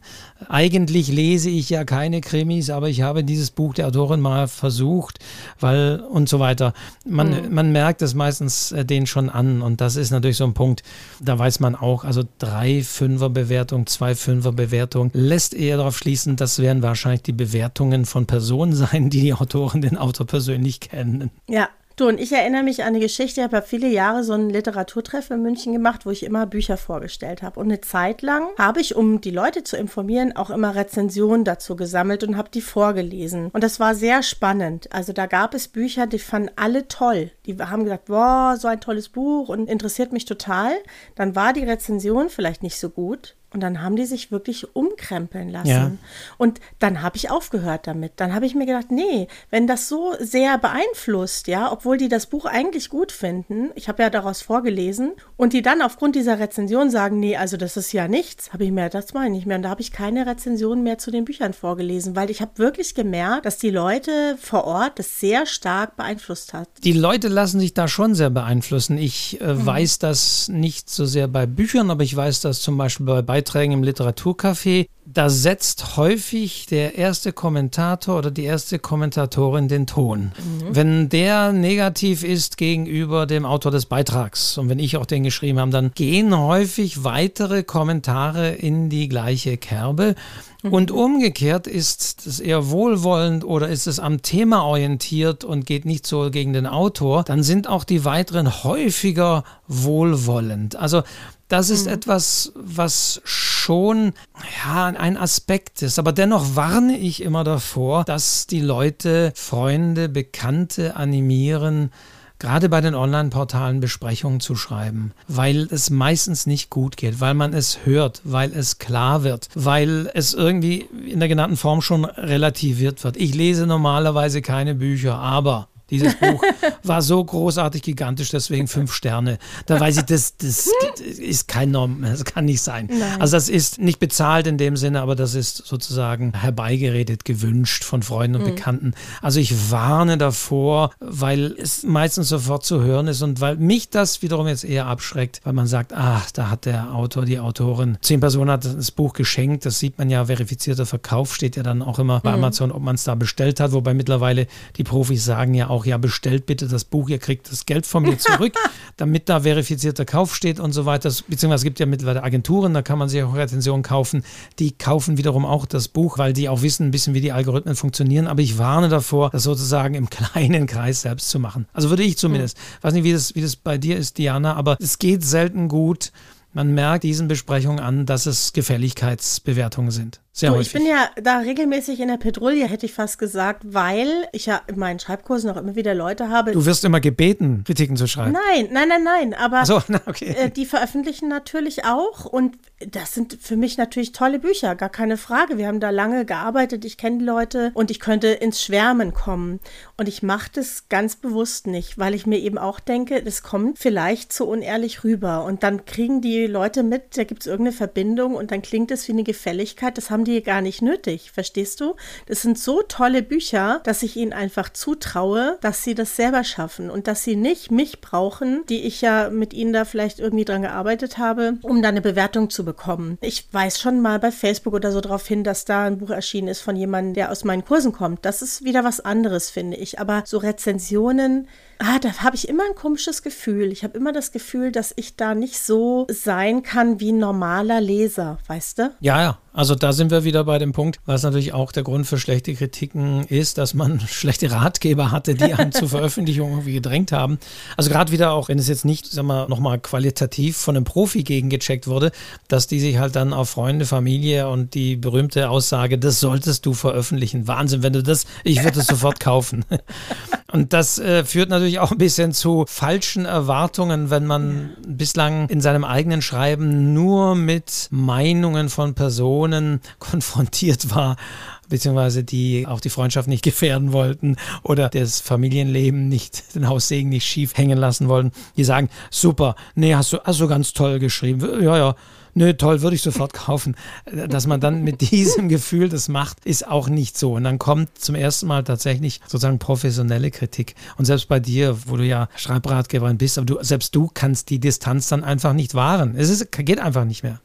Eigentlich lese ich ja keine Krimis, aber ich habe dieses Buch der Autorin mal versucht, weil und so weiter. Man, mhm. man merkt es meistens äh, den schon an und das ist natürlich so ein Punkt, da weiß man auch, also drei Fünferbewertungen Bewertung, zwei Fünfer Bewertung, lässt eher darauf schließen, das werden wahrscheinlich die Bewertungen von Personen *laughs* sein, die die Autoren den Autor persönlich kennen. Ja, Du, und ich erinnere mich an eine Geschichte, ich habe ja viele Jahre so einen Literaturtreff in München gemacht, wo ich immer Bücher vorgestellt habe. Und eine Zeit lang habe ich, um die Leute zu informieren, auch immer Rezensionen dazu gesammelt und habe die vorgelesen. Und das war sehr spannend. Also da gab es Bücher, die fanden alle toll. Die haben gesagt, boah, so ein tolles Buch und interessiert mich total. Dann war die Rezension vielleicht nicht so gut. Und dann haben die sich wirklich umkrempeln lassen. Ja. Und dann habe ich aufgehört damit. Dann habe ich mir gedacht, nee, wenn das so sehr beeinflusst, ja, obwohl die das Buch eigentlich gut finden, ich habe ja daraus vorgelesen, und die dann aufgrund dieser Rezension sagen, nee, also das ist ja nichts, habe ich mir, das meine ich nicht mehr. Und da habe ich keine Rezension mehr zu den Büchern vorgelesen, weil ich habe wirklich gemerkt, dass die Leute vor Ort das sehr stark beeinflusst hat. Die Leute lassen sich da schon sehr beeinflussen. Ich äh, mhm. weiß das nicht so sehr bei Büchern, aber ich weiß das zum Beispiel bei Beiträgen im Literaturcafé, da setzt häufig der erste Kommentator oder die erste Kommentatorin den Ton. Mhm. Wenn der negativ ist gegenüber dem Autor des Beitrags und wenn ich auch den geschrieben habe, dann gehen häufig weitere Kommentare in die gleiche Kerbe. Mhm. Und umgekehrt ist es eher wohlwollend oder ist es am Thema orientiert und geht nicht so gegen den Autor, dann sind auch die weiteren häufiger wohlwollend. Also das ist mhm. etwas, was schon ja ein, Aspekt ist. Aber dennoch warne ich immer davor, dass die Leute, Freunde, Bekannte animieren, gerade bei den Online-Portalen Besprechungen zu schreiben, weil es meistens nicht gut geht, weil man es hört, weil es klar wird, weil es irgendwie in der genannten Form schon relativiert wird. Ich lese normalerweise keine Bücher, aber dieses Buch war so großartig gigantisch, deswegen fünf Sterne. Da weiß ich, das, das ist kein Norm, das kann nicht sein. Nein. Also das ist nicht bezahlt in dem Sinne, aber das ist sozusagen herbeigeredet, gewünscht von Freunden und mhm. Bekannten. Also ich warne davor, weil es meistens sofort zu hören ist und weil mich das wiederum jetzt eher abschreckt, weil man sagt, ach, da hat der Autor, die Autorin, zehn Personen hat das Buch geschenkt, das sieht man ja, verifizierter Verkauf steht ja dann auch immer bei mhm. Amazon, ob man es da bestellt hat, wobei mittlerweile die Profis sagen ja auch, auch, ja, bestellt bitte das Buch, ihr kriegt das Geld von mir zurück, *laughs* damit da verifizierter Kauf steht und so weiter. Beziehungsweise es gibt ja mittlerweile Agenturen, da kann man sich auch Rezensionen kaufen. Die kaufen wiederum auch das Buch, weil die auch wissen ein bisschen, wie die Algorithmen funktionieren. Aber ich warne davor, das sozusagen im *laughs* kleinen Kreis selbst zu machen. Also würde ich zumindest. Ich weiß nicht, wie das, wie das bei dir ist, Diana, aber es geht selten gut. Man merkt diesen Besprechungen an, dass es Gefälligkeitsbewertungen sind. Sehr du, ich bin ja da regelmäßig in der Petrouille, hätte ich fast gesagt, weil ich ja in meinen Schreibkursen auch immer wieder Leute habe. Du wirst immer gebeten, Kritiken zu schreiben. Nein, nein, nein, nein. Aber so, *laughs* na, okay. äh, die veröffentlichen natürlich auch. Und das sind für mich natürlich tolle Bücher, gar keine Frage. Wir haben da lange gearbeitet, ich kenne die Leute und ich könnte ins Schwärmen kommen. Und ich mache das ganz bewusst nicht, weil ich mir eben auch denke, das kommt vielleicht zu unehrlich rüber. Und dann kriegen die Leute mit, da gibt es irgendeine Verbindung und dann klingt es wie eine Gefälligkeit. Das haben haben die gar nicht nötig, verstehst du? Das sind so tolle Bücher, dass ich ihnen einfach zutraue, dass sie das selber schaffen und dass sie nicht mich brauchen, die ich ja mit ihnen da vielleicht irgendwie dran gearbeitet habe, um da eine Bewertung zu bekommen. Ich weiß schon mal bei Facebook oder so darauf hin, dass da ein Buch erschienen ist von jemandem, der aus meinen Kursen kommt. Das ist wieder was anderes, finde ich. Aber so Rezensionen, ah, da habe ich immer ein komisches Gefühl. Ich habe immer das Gefühl, dass ich da nicht so sein kann wie ein normaler Leser, weißt du? Ja, ja. Also da sind wir wieder bei dem Punkt, was natürlich auch der Grund für schlechte Kritiken ist, dass man *laughs* schlechte Ratgeber hatte, die einen zur *laughs* Veröffentlichung irgendwie gedrängt haben. Also gerade wieder auch, wenn es jetzt nicht, sag mal, nochmal qualitativ von einem Profi gegengecheckt wurde, dass die sich halt dann auf Freunde, Familie und die berühmte Aussage, das solltest du veröffentlichen. Wahnsinn, wenn du das, ich würde es sofort kaufen. *laughs* Und das äh, führt natürlich auch ein bisschen zu falschen Erwartungen, wenn man bislang in seinem eigenen Schreiben nur mit Meinungen von Personen *laughs* konfrontiert war, beziehungsweise die auch die Freundschaft nicht gefährden wollten oder das Familienleben nicht, *laughs* den Haussegen nicht schief hängen lassen wollten. Die sagen, super, nee, hast du, hast du ganz toll geschrieben. Ja, ja nö, toll, würde ich sofort kaufen. Dass man dann mit *laughs* diesem Gefühl das macht, ist auch nicht so. Und dann kommt zum ersten Mal tatsächlich sozusagen professionelle Kritik. Und selbst bei dir, wo du ja Schreibratgeberin bist, aber du, selbst du kannst die Distanz dann einfach nicht wahren. Es ist, geht einfach nicht mehr.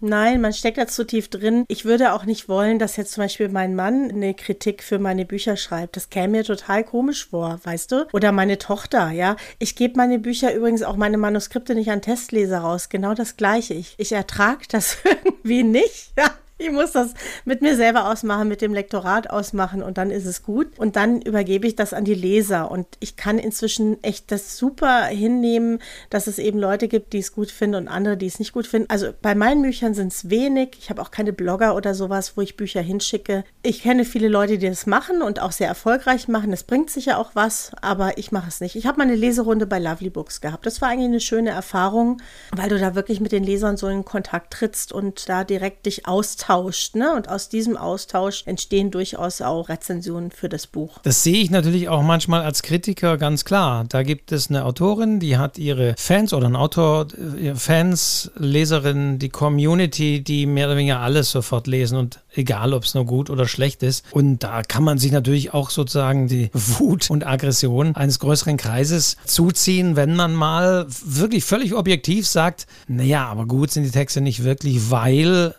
Nein, man steckt da zu tief drin. Ich würde auch nicht wollen, dass jetzt zum Beispiel mein Mann eine Kritik für meine Bücher schreibt. Das käme mir total komisch vor, weißt du? Oder meine Tochter, ja. Ich gebe meine Bücher übrigens auch meine Manuskripte nicht an Testleser raus. Genau das Gleiche. Ich, ich ertrage das *laughs* irgendwie nicht. Ja. Ich muss das mit mir selber ausmachen, mit dem Lektorat ausmachen und dann ist es gut. Und dann übergebe ich das an die Leser. Und ich kann inzwischen echt das super hinnehmen, dass es eben Leute gibt, die es gut finden und andere, die es nicht gut finden. Also bei meinen Büchern sind es wenig. Ich habe auch keine Blogger oder sowas, wo ich Bücher hinschicke. Ich kenne viele Leute, die das machen und auch sehr erfolgreich machen. Es bringt sicher auch was, aber ich mache es nicht. Ich habe mal eine Leserunde bei Lovely Books gehabt. Das war eigentlich eine schöne Erfahrung, weil du da wirklich mit den Lesern so in Kontakt trittst und da direkt dich austauschst austauscht. Ne? Und aus diesem Austausch entstehen durchaus auch Rezensionen für das Buch. Das sehe ich natürlich auch manchmal als Kritiker ganz klar. Da gibt es eine Autorin, die hat ihre Fans oder ein Autor, äh, Fans, Leserinnen, die Community, die mehr oder weniger alles sofort lesen und egal, ob es nur gut oder schlecht ist. Und da kann man sich natürlich auch sozusagen die Wut und Aggression eines größeren Kreises zuziehen, wenn man mal wirklich völlig objektiv sagt, naja, aber gut sind die Texte nicht wirklich, weil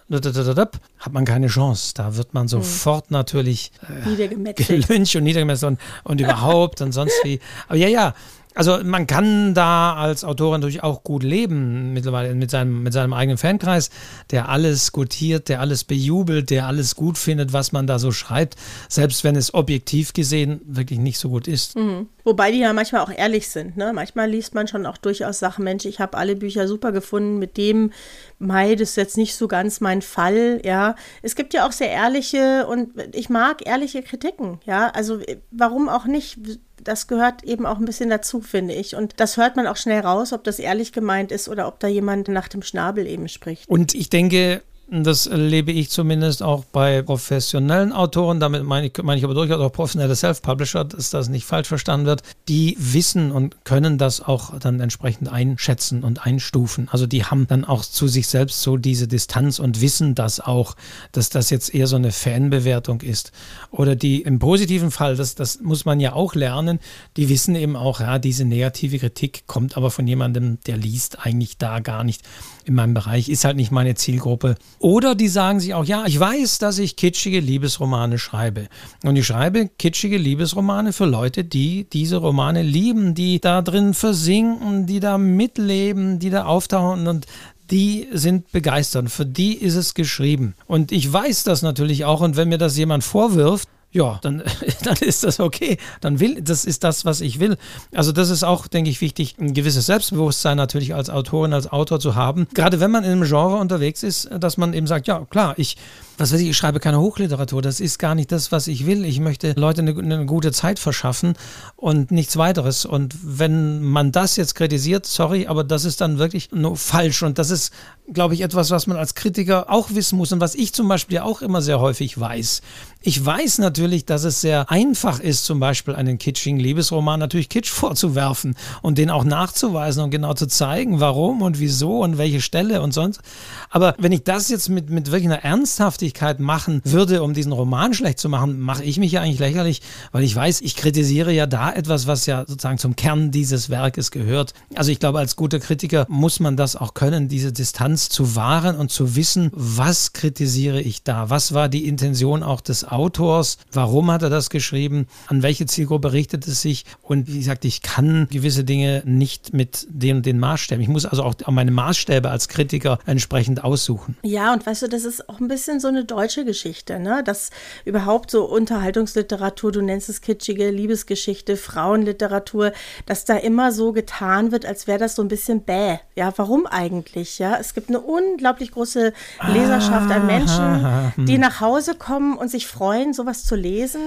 hat man keine Chance. Da wird man sofort mhm. natürlich äh, *laughs* gelüncht und niedergemessen und, und überhaupt und sonst wie. Aber ja, ja, Also man kann da als Autorin natürlich auch gut leben, mittlerweile mit seinem, mit seinem eigenen Fankreis, der alles gutiert, der alles bejubelt, der alles gut findet, was man da so schreibt, selbst wenn es objektiv gesehen wirklich nicht so gut ist. Mhm. Wobei die ja manchmal auch ehrlich sind. Ne? Manchmal liest man schon auch durchaus Sachen, Mensch, ich habe alle Bücher super gefunden, mit dem Mai, das ist jetzt nicht so ganz mein Fall. Ja, es gibt ja auch sehr ehrliche und ich mag ehrliche Kritiken. Ja, also warum auch nicht? das gehört eben auch ein bisschen dazu, finde ich. Und das hört man auch schnell raus, ob das ehrlich gemeint ist oder ob da jemand nach dem Schnabel eben spricht. Und ich denke, das erlebe ich zumindest auch bei professionellen Autoren. Damit meine ich, meine ich aber durchaus auch professionelle Self-Publisher, dass das nicht falsch verstanden wird. Die wissen und können das auch dann entsprechend einschätzen und einstufen. Also die haben dann auch zu sich selbst so diese Distanz und wissen das auch, dass das jetzt eher so eine Fanbewertung ist. Oder die im positiven Fall, das, das muss man ja auch lernen, die wissen eben auch, ja, diese negative Kritik kommt aber von jemandem, der liest eigentlich da gar nicht in meinem Bereich, ist halt nicht meine Zielgruppe. Oder die sagen sich auch, ja, ich weiß, dass ich kitschige Liebesromane schreibe. Und ich schreibe kitschige Liebesromane für Leute, die diese Romane lieben, die da drin versinken, die da mitleben, die da auftauchen und die sind begeistert. Für die ist es geschrieben. Und ich weiß das natürlich auch. Und wenn mir das jemand vorwirft, ja, dann, *laughs* dann ist das okay. Dann will, das ist das, was ich will. Also das ist auch, denke ich, wichtig, ein gewisses Selbstbewusstsein natürlich als Autorin, als Autor zu haben. Gerade wenn man in einem Genre unterwegs ist, dass man eben sagt, ja, klar, ich was weiß ich, ich schreibe keine Hochliteratur. Das ist gar nicht das, was ich will. Ich möchte Leute eine, eine, gute Zeit verschaffen und nichts weiteres. Und wenn man das jetzt kritisiert, sorry, aber das ist dann wirklich nur falsch. Und das ist, glaube ich, etwas, was man als Kritiker auch wissen muss und was ich zum Beispiel auch immer sehr häufig weiß. Ich weiß natürlich, dass es sehr einfach ist, zum Beispiel einen kitschigen Liebesroman natürlich Kitsch vorzuwerfen und den auch nachzuweisen und genau zu zeigen, warum und wieso und welche Stelle und sonst. Aber wenn ich das jetzt mit, mit wirklich einer Ernsthaftigkeit machen würde, um diesen Roman schlecht zu machen, mache ich mich ja eigentlich lächerlich, weil ich weiß, ich kritisiere ja da etwas, was ja sozusagen zum Kern dieses Werkes gehört. Also ich glaube, als guter Kritiker muss man das auch können, diese Distanz zu wahren und zu wissen, was kritisiere ich da? Was war die Intention auch des Autors? Warum hat er das geschrieben? An welche Zielgruppe richtet es sich? Und wie gesagt, ich kann gewisse Dinge nicht mit den und den Maßstäben. Ich muss also auch meine Maßstäbe als Kritiker entsprechend aussuchen. Ja, und weißt du, das ist auch ein bisschen so eine deutsche Geschichte, ne? Dass überhaupt so Unterhaltungsliteratur, du nennst es kitschige Liebesgeschichte, Frauenliteratur, dass da immer so getan wird, als wäre das so ein bisschen bäh. Ja, warum eigentlich? Ja, es gibt eine unglaublich große Leserschaft an Menschen, die nach Hause kommen und sich freuen, sowas zu lesen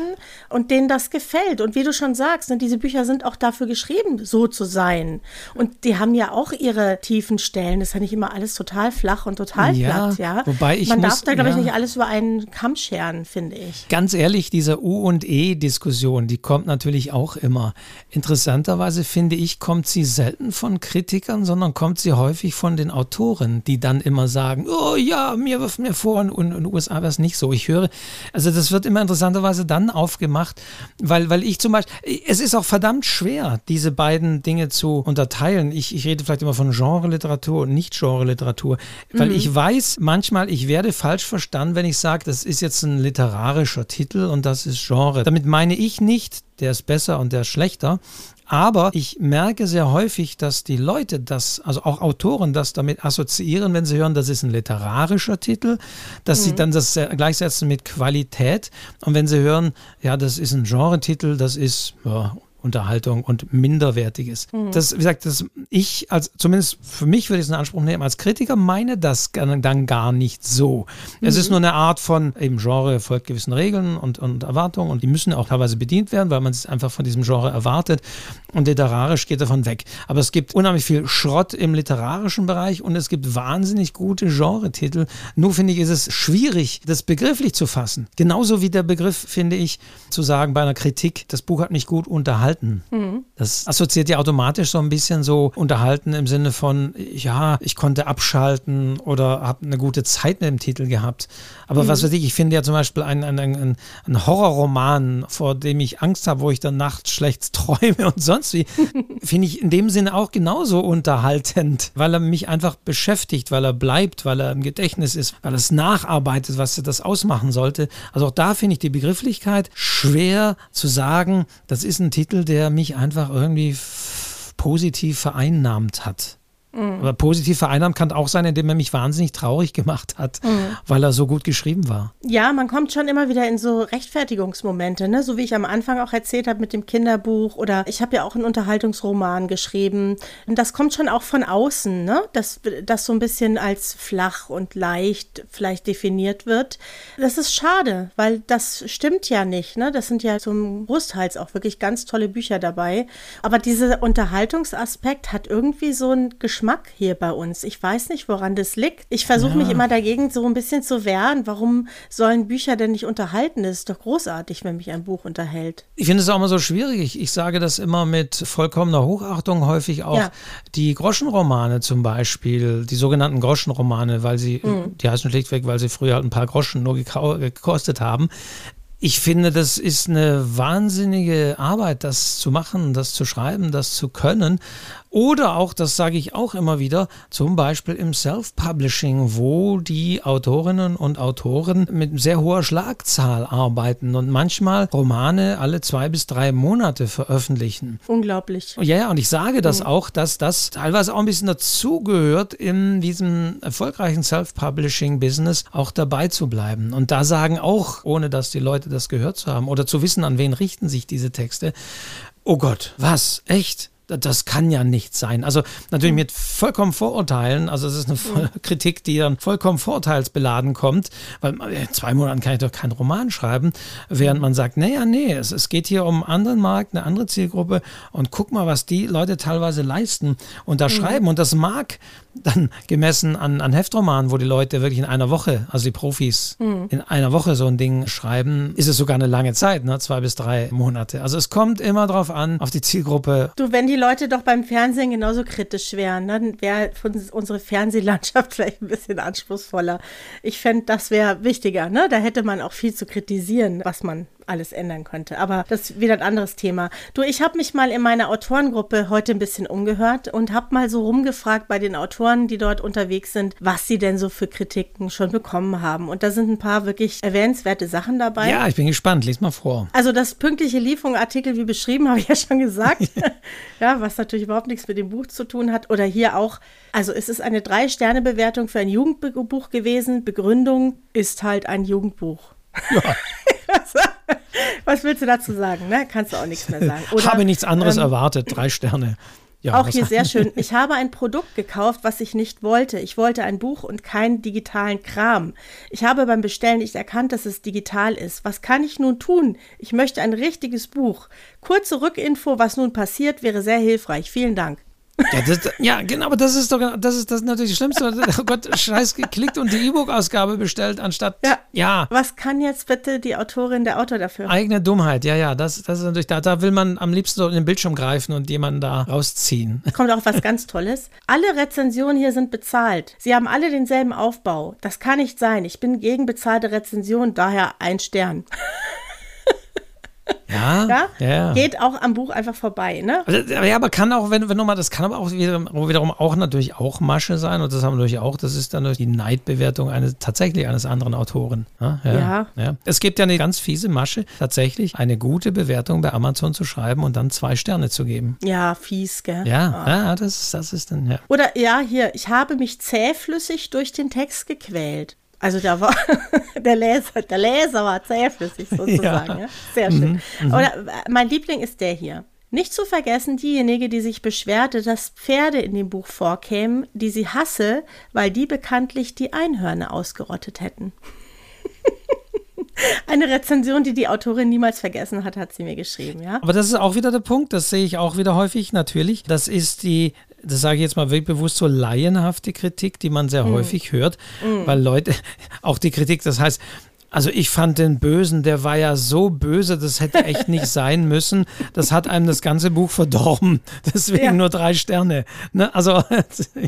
und denen das gefällt. Und wie du schon sagst, ne, diese Bücher sind auch dafür geschrieben, so zu sein. Und die haben ja auch ihre tiefen Stellen. Das ist ja nicht immer alles total flach und total ja, platt, ja. Wobei ich Man muss, darf da, glaube ja. ich, nicht alles über einen Kamm scheren, finde ich. Ganz ehrlich, diese U- und E-Diskussion, die kommt natürlich auch immer. Interessanterweise finde ich, kommt sie selten von Kritikern, sondern kommt sie häufig von den Autoren, die dann immer sagen, oh ja, mir wirft mir vor, und in den USA wäre es nicht so. Ich höre, also das wird immer interessanterweise dann aufgemacht, weil, weil ich zum Beispiel, es ist auch verdammt schwer, diese beiden Dinge zu unterteilen. Ich, ich rede vielleicht immer von Genre-Literatur und Nicht-Genre-Literatur, weil mhm. ich weiß manchmal, ich werde falsch verstanden, wenn ich sage, das ist jetzt ein literarischer Titel und das ist Genre. Damit meine ich nicht, der ist besser und der ist schlechter. Aber ich merke sehr häufig, dass die Leute das, also auch Autoren, das damit assoziieren, wenn sie hören, das ist ein literarischer Titel, dass mhm. sie dann das gleichsetzen mit Qualität. Und wenn sie hören, ja, das ist ein Genre-Titel, das ist ja, Unterhaltung und Minderwertiges. Mhm. Das, wie gesagt, das, ich, als zumindest für mich würde ich es in Anspruch nehmen, als Kritiker meine das dann gar nicht so. Mhm. Es ist mhm. nur eine Art von, eben Genre folgt gewissen Regeln und, und Erwartungen und die müssen auch teilweise bedient werden, weil man es einfach von diesem Genre erwartet und literarisch geht davon weg. Aber es gibt unheimlich viel Schrott im literarischen Bereich und es gibt wahnsinnig gute Genre-Titel. Nur finde ich, ist es schwierig, das begrifflich zu fassen. Genauso wie der Begriff, finde ich, zu sagen bei einer Kritik, das Buch hat mich gut unterhalten unterhalten. Mhm. Das assoziiert ja automatisch so ein bisschen so unterhalten im Sinne von, ja, ich konnte abschalten oder habe eine gute Zeit mit dem Titel gehabt. Aber mhm. was weiß ich, ich finde ja zum Beispiel einen, einen, einen Horrorroman, vor dem ich Angst habe, wo ich dann nachts schlecht *laughs* träume und sonst wie, *laughs* finde ich in dem Sinne auch genauso unterhaltend, weil er mich einfach beschäftigt, weil er bleibt, weil er im Gedächtnis ist, weil er es nacharbeitet, was das ausmachen sollte. Also auch da finde ich die Begrifflichkeit schwer zu sagen, das ist ein Titel, der mich einfach irgendwie positiv vereinnahmt hat. Mhm. Aber positiv vereinnahmt kann auch sein, indem er mich wahnsinnig traurig gemacht hat, mhm. weil er so gut geschrieben war. Ja, man kommt schon immer wieder in so Rechtfertigungsmomente, ne? so wie ich am Anfang auch erzählt habe mit dem Kinderbuch oder ich habe ja auch einen Unterhaltungsroman geschrieben. Und das kommt schon auch von außen, ne? dass das so ein bisschen als flach und leicht vielleicht definiert wird. Das ist schade, weil das stimmt ja nicht. Ne? Das sind ja zum Brusthals auch wirklich ganz tolle Bücher dabei. Aber dieser Unterhaltungsaspekt hat irgendwie so ein Geschmack Geschmack hier bei uns. Ich weiß nicht, woran das liegt. Ich versuche ja. mich immer dagegen so ein bisschen zu wehren. Warum sollen Bücher denn nicht unterhalten? Das ist doch großartig, wenn mich ein Buch unterhält. Ich finde es auch immer so schwierig. Ich sage das immer mit vollkommener Hochachtung, häufig auch ja. die Groschenromane zum Beispiel, die sogenannten Groschenromane, weil sie, mhm. die heißen schlichtweg, weil sie früher halt ein paar Groschen nur gekostet haben. Ich finde, das ist eine wahnsinnige Arbeit, das zu machen, das zu schreiben, das zu können. Oder auch, das sage ich auch immer wieder, zum Beispiel im Self-Publishing, wo die Autorinnen und Autoren mit sehr hoher Schlagzahl arbeiten und manchmal Romane alle zwei bis drei Monate veröffentlichen. Unglaublich. Ja, ja, und ich sage das mhm. auch, dass das teilweise auch ein bisschen dazugehört, in diesem erfolgreichen Self-Publishing-Business auch dabei zu bleiben. Und da sagen auch, ohne dass die Leute das gehört zu haben oder zu wissen, an wen richten sich diese Texte, oh Gott, was? Echt? Das kann ja nicht sein. Also natürlich mit vollkommen Vorurteilen, also es ist eine *laughs* Kritik, die dann vollkommen vorurteilsbeladen kommt, weil in zwei Monaten kann ich doch keinen Roman schreiben, während man sagt, naja, nee, es, es geht hier um einen anderen Markt, eine andere Zielgruppe und guck mal, was die Leute teilweise leisten und da mhm. schreiben und das mag dann gemessen an, an Heftromanen, wo die Leute wirklich in einer Woche, also die Profis, mhm. in einer Woche so ein Ding schreiben, ist es sogar eine lange Zeit, ne? zwei bis drei Monate. Also es kommt immer drauf an, auf die Zielgruppe. Du, wenn die Leute doch beim Fernsehen genauso kritisch wären, dann wäre unsere Fernsehlandschaft *laughs* vielleicht ein bisschen anspruchsvoller. Ich fände, das wäre wichtiger. Ne? Da hätte man auch viel zu kritisieren, was man alles ändern könnte. Aber das ist wieder ein anderes Thema. Du, ich habe mich mal in meiner Autorengruppe heute ein bisschen umgehört und habe mal so rumgefragt bei den Autoren, die dort unterwegs sind, was sie denn so für Kritiken schon bekommen haben. Und da sind ein paar wirklich erwähnenswerte Sachen dabei. Ja, ich bin gespannt. Lies mal vor. Also das pünktliche Lieferung-Artikel, wie beschrieben, *laughs* habe ich ja schon gesagt. ja, was natürlich überhaupt nichts mit dem Buch zu tun hat. Oder hier auch, also es ist eine Drei-Sterne-Bewertung für ein Jugendbuch gewesen. Begründung ist halt ein Jugendbuch. Ja. *laughs* Was willst du dazu sagen? Ne? Kannst du auch nichts mehr sagen. Oder, habe nichts anderes ähm, erwartet. Drei Sterne. Ja, auch hier sehr schön. Ich habe ein Produkt gekauft, was ich nicht wollte. Ich wollte ein Buch und keinen digitalen Kram. Ich habe beim Bestellen nicht erkannt, dass es digital ist. Was kann ich nun tun? Ich möchte ein richtiges Buch. Kurze Rückinfo, was nun passiert, wäre sehr hilfreich. Vielen Dank. Ja, das, ja, genau, aber das ist doch, das ist das ist natürlich das Schlimmste. Oh Gott, scheiß geklickt und die E-Book-Ausgabe bestellt, anstatt. Ja. ja. Was kann jetzt bitte die Autorin, der Autor dafür? Eigene Dummheit, ja, ja. Das, das ist natürlich, da, da will man am liebsten so in den Bildschirm greifen und jemanden da rausziehen. Kommt auch was ganz Tolles. Alle Rezensionen hier sind bezahlt. Sie haben alle denselben Aufbau. Das kann nicht sein. Ich bin gegen bezahlte Rezensionen, daher ein Stern. Ja, ja? ja, Geht auch am Buch einfach vorbei, ne? Ja, aber kann auch, wenn, wenn nochmal, das kann aber auch wiederum auch natürlich auch Masche sein und das haben wir natürlich auch, das ist dann die Neidbewertung eines, tatsächlich eines anderen Autoren. Ja, ja, ja. Es gibt ja eine ganz fiese Masche, tatsächlich eine gute Bewertung bei Amazon zu schreiben und dann zwei Sterne zu geben. Ja, fies, gell? Ja, oh. ja das, das ist dann, ja. Oder ja, hier, ich habe mich zähflüssig durch den Text gequält. Also da war *laughs* der Leser, der Leser war zähflüssig *laughs* sozusagen. Ja. ja. Sehr schön. Mhm, mhm. Oder äh, mein Liebling ist der hier. Nicht zu vergessen diejenige, die sich beschwerte, dass Pferde in dem Buch vorkämen, die sie hasse, weil die bekanntlich die Einhörner ausgerottet hätten. *laughs* Eine Rezension, die die Autorin niemals vergessen hat, hat sie mir geschrieben, ja. Aber das ist auch wieder der Punkt, das sehe ich auch wieder häufig natürlich. Das ist die das sage ich jetzt mal wirklich bewusst, so laienhafte Kritik, die man sehr mm. häufig hört, mm. weil Leute, *laughs* auch die Kritik, das heißt, also ich fand den Bösen, der war ja so böse, das hätte echt nicht *laughs* sein müssen. Das hat einem das ganze Buch verdorben. *laughs* Deswegen ja. nur drei Sterne. Ne? Also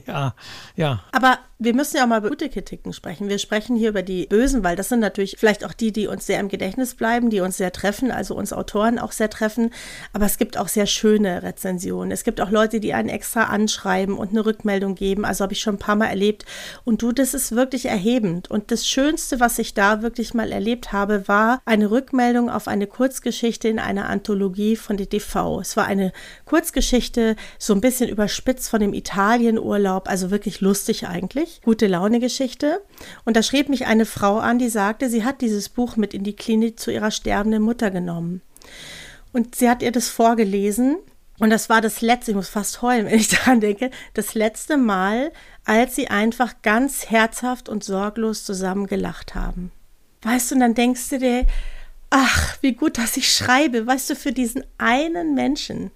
ja, ja. Aber wir müssen ja auch mal über gute Kritiken sprechen. Wir sprechen hier über die Bösen, weil das sind natürlich vielleicht auch die, die uns sehr im Gedächtnis bleiben, die uns sehr treffen, also uns Autoren auch sehr treffen. Aber es gibt auch sehr schöne Rezensionen. Es gibt auch Leute, die einen extra anschreiben und eine Rückmeldung geben. Also habe ich schon ein paar Mal erlebt. Und du, das ist wirklich erhebend. Und das Schönste, was ich da wirklich ich mal erlebt habe, war eine Rückmeldung auf eine Kurzgeschichte in einer Anthologie von DV. Es war eine Kurzgeschichte, so ein bisschen überspitzt von dem Italienurlaub, also wirklich lustig eigentlich. Gute Laune Geschichte. Und da schrieb mich eine Frau an, die sagte, sie hat dieses Buch mit in die Klinik zu ihrer sterbenden Mutter genommen. Und sie hat ihr das vorgelesen. Und das war das letzte, ich muss fast heulen, *laughs* wenn ich daran denke, das letzte Mal, als sie einfach ganz herzhaft und sorglos zusammen gelacht haben. Weißt du, und dann denkst du dir, ach, wie gut, dass ich schreibe, weißt du, für diesen einen Menschen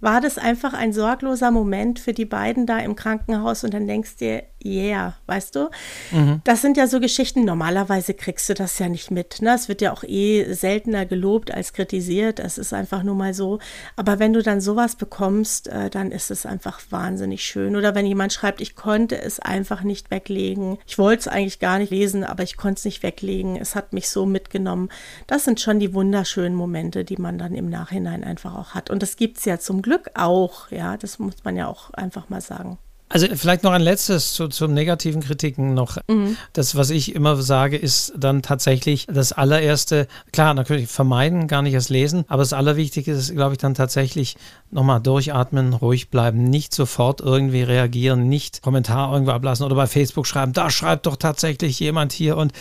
war das einfach ein sorgloser Moment für die beiden da im Krankenhaus und dann denkst du dir, yeah, weißt du? Mhm. Das sind ja so Geschichten, normalerweise kriegst du das ja nicht mit. Ne? Es wird ja auch eh seltener gelobt als kritisiert. Es ist einfach nur mal so. Aber wenn du dann sowas bekommst, äh, dann ist es einfach wahnsinnig schön. Oder wenn jemand schreibt, ich konnte es einfach nicht weglegen. Ich wollte es eigentlich gar nicht lesen, aber ich konnte es nicht weglegen. Es hat mich so mitgenommen. Das sind schon die wunderschönen Momente, die man dann im Nachhinein einfach auch hat. Und das gibt es ja zum Glück auch. Ja, das muss man ja auch einfach mal sagen. Also vielleicht noch ein letztes zu, zu negativen Kritiken noch. Mhm. Das, was ich immer sage, ist dann tatsächlich das allererste, klar, natürlich vermeiden, gar nicht erst lesen, aber das Allerwichtigste ist, glaube ich, dann tatsächlich nochmal durchatmen, ruhig bleiben, nicht sofort irgendwie reagieren, nicht Kommentar irgendwo ablassen oder bei Facebook schreiben, da schreibt doch tatsächlich jemand hier und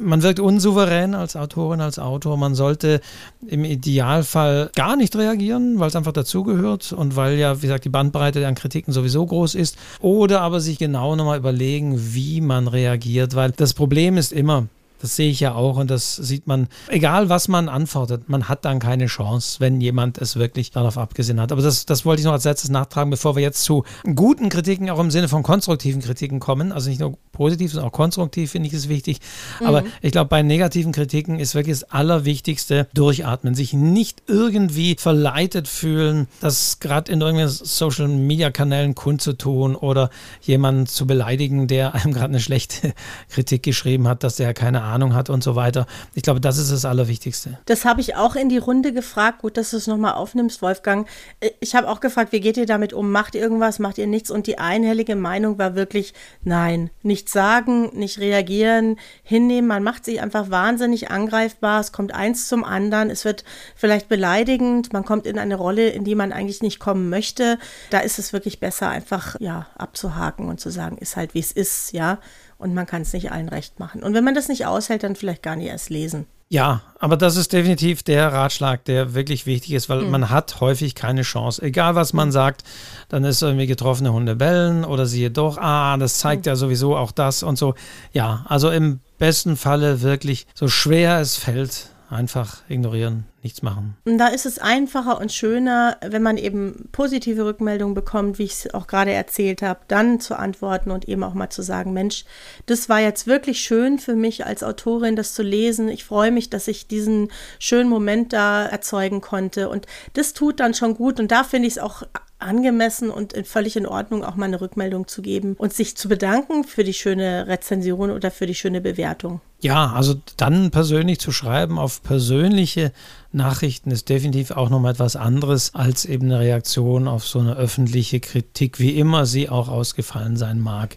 man wirkt unsouverän als Autorin, als Autor. Man sollte im Idealfall gar nicht reagieren, weil es einfach dazugehört und weil ja, wie gesagt, die Bandbreite an Kritiken sowieso groß ist oder aber sich genau nochmal überlegen, wie man reagiert, weil das Problem ist immer, das sehe ich ja auch und das sieht man, egal was man antwortet, man hat dann keine Chance, wenn jemand es wirklich darauf abgesehen hat. Aber das, das wollte ich noch als letztes nachtragen, bevor wir jetzt zu guten Kritiken, auch im Sinne von konstruktiven Kritiken kommen. Also nicht nur positiv, sondern auch konstruktiv finde ich es wichtig. Aber mhm. ich glaube, bei negativen Kritiken ist wirklich das Allerwichtigste durchatmen, sich nicht irgendwie verleitet fühlen, das gerade in irgendwelchen Social Media Kanälen kundzutun oder jemanden zu beleidigen, der einem gerade eine schlechte *laughs* Kritik geschrieben hat, dass der keine Ahnung hat und so weiter. Ich glaube, das ist das Allerwichtigste. Das habe ich auch in die Runde gefragt. Gut, dass du es nochmal aufnimmst, Wolfgang. Äh, ich habe auch gefragt, wie geht ihr damit um? Macht ihr irgendwas, macht ihr nichts? Und die einhellige Meinung war wirklich, nein, nichts sagen, nicht reagieren, hinnehmen. Man macht sich einfach wahnsinnig angreifbar. Es kommt eins zum anderen. Es wird vielleicht beleidigend. Man kommt in eine Rolle, in die man eigentlich nicht kommen möchte. Da ist es wirklich besser, einfach ja, abzuhaken und zu sagen, ist halt wie es ist, ja und man kann es nicht allen recht machen. Und wenn man das nicht aushält, dann vielleicht gar nicht erst lesen. Ja, aber das ist definitiv der Ratschlag, der wirklich wichtig ist, weil mhm. man hat häufig keine Chance. Egal was man sagt, dann ist irgendwie getroffene Hunde bellen oder siehe doch, ah, das zeigt mhm. ja sowieso auch das und so. Ja, also im besten Falle wirklich so schwer es fällt, einfach ignorieren, nichts machen. Und da ist es einfacher und schöner, wenn man eben positive Rückmeldungen bekommt, wie ich es auch gerade erzählt habe, dann zu antworten und eben auch mal zu sagen, Mensch, das war jetzt wirklich schön für mich als Autorin, das zu lesen. Ich freue mich, dass ich diesen schönen Moment da erzeugen konnte. Und das tut dann schon gut. Und da finde ich es auch angemessen und völlig in Ordnung, auch mal eine Rückmeldung zu geben und sich zu bedanken für die schöne Rezension oder für die schöne Bewertung. Ja, also dann persönlich zu schreiben auf persönliche Nachrichten ist definitiv auch nochmal etwas anderes als eben eine Reaktion auf so eine öffentliche Kritik, wie immer sie auch ausgefallen sein mag.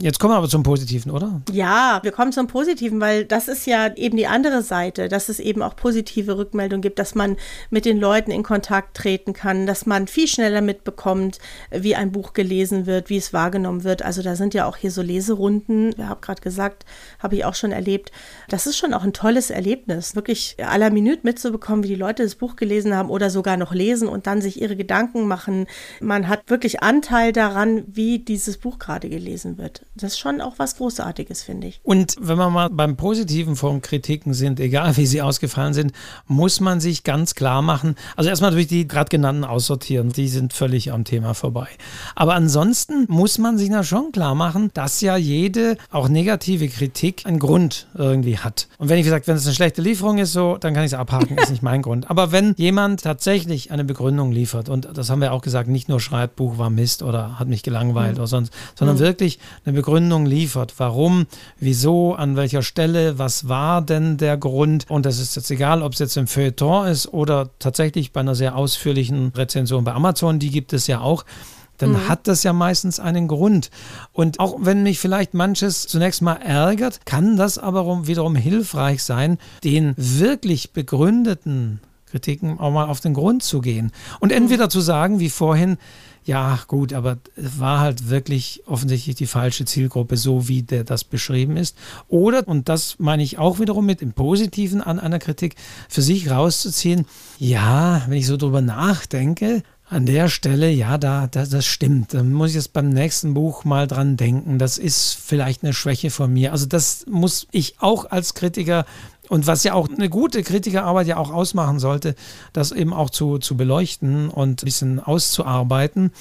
Jetzt kommen wir aber zum Positiven, oder? Ja, wir kommen zum Positiven, weil das ist ja eben die andere Seite, dass es eben auch positive Rückmeldungen gibt, dass man mit den Leuten in Kontakt treten kann, dass man viel schneller mitbekommt, wie ein Buch gelesen wird, wie es wahrgenommen wird. Also da sind ja auch hier so Leserunden, ich habe gerade gesagt, habe ich auch schon erlebt. Das ist schon auch ein tolles Erlebnis, wirklich aller Minute mitzubekommen, wie die Leute das Buch gelesen haben oder sogar noch lesen und dann sich ihre Gedanken machen. Man hat wirklich Anteil daran, wie dieses Buch gerade gelesen wird. Das ist schon auch was Großartiges, finde ich. Und wenn wir mal beim Positiven von Kritiken sind, egal wie sie ausgefallen sind, muss man sich ganz klar machen, also erstmal durch die gerade genannten aussortieren, die sind völlig am Thema vorbei. Aber ansonsten muss man sich da schon klar machen, dass ja jede, auch negative Kritik einen Grund irgendwie hat. Und wenn ich gesagt, wenn es eine schlechte Lieferung ist, so, dann kann ich es abhaken, ist nicht mein Grund. *laughs* Aber wenn jemand tatsächlich eine Begründung liefert, und das haben wir auch gesagt, nicht nur schreibt, Buch war Mist oder hat mich gelangweilt mhm. oder sonst, sondern mhm. wirklich eine Begründung liefert. Warum, wieso, an welcher Stelle, was war denn der Grund? Und das ist jetzt egal, ob es jetzt im Feuilleton ist oder tatsächlich bei einer sehr ausführlichen Rezension bei Amazon, die gibt es ja auch dann mhm. hat das ja meistens einen Grund. Und auch wenn mich vielleicht manches zunächst mal ärgert, kann das aber wiederum hilfreich sein, den wirklich begründeten Kritiken auch mal auf den Grund zu gehen. Und mhm. entweder zu sagen, wie vorhin, ja, gut, aber es war halt wirklich offensichtlich die falsche Zielgruppe, so wie der das beschrieben ist. Oder, und das meine ich auch wiederum mit dem Positiven an einer Kritik, für sich rauszuziehen, ja, wenn ich so drüber nachdenke, an der Stelle, ja, da, da, das stimmt. Da muss ich jetzt beim nächsten Buch mal dran denken. Das ist vielleicht eine Schwäche von mir. Also das muss ich auch als Kritiker und was ja auch eine gute Kritikerarbeit ja auch ausmachen sollte, das eben auch zu, zu beleuchten und ein bisschen auszuarbeiten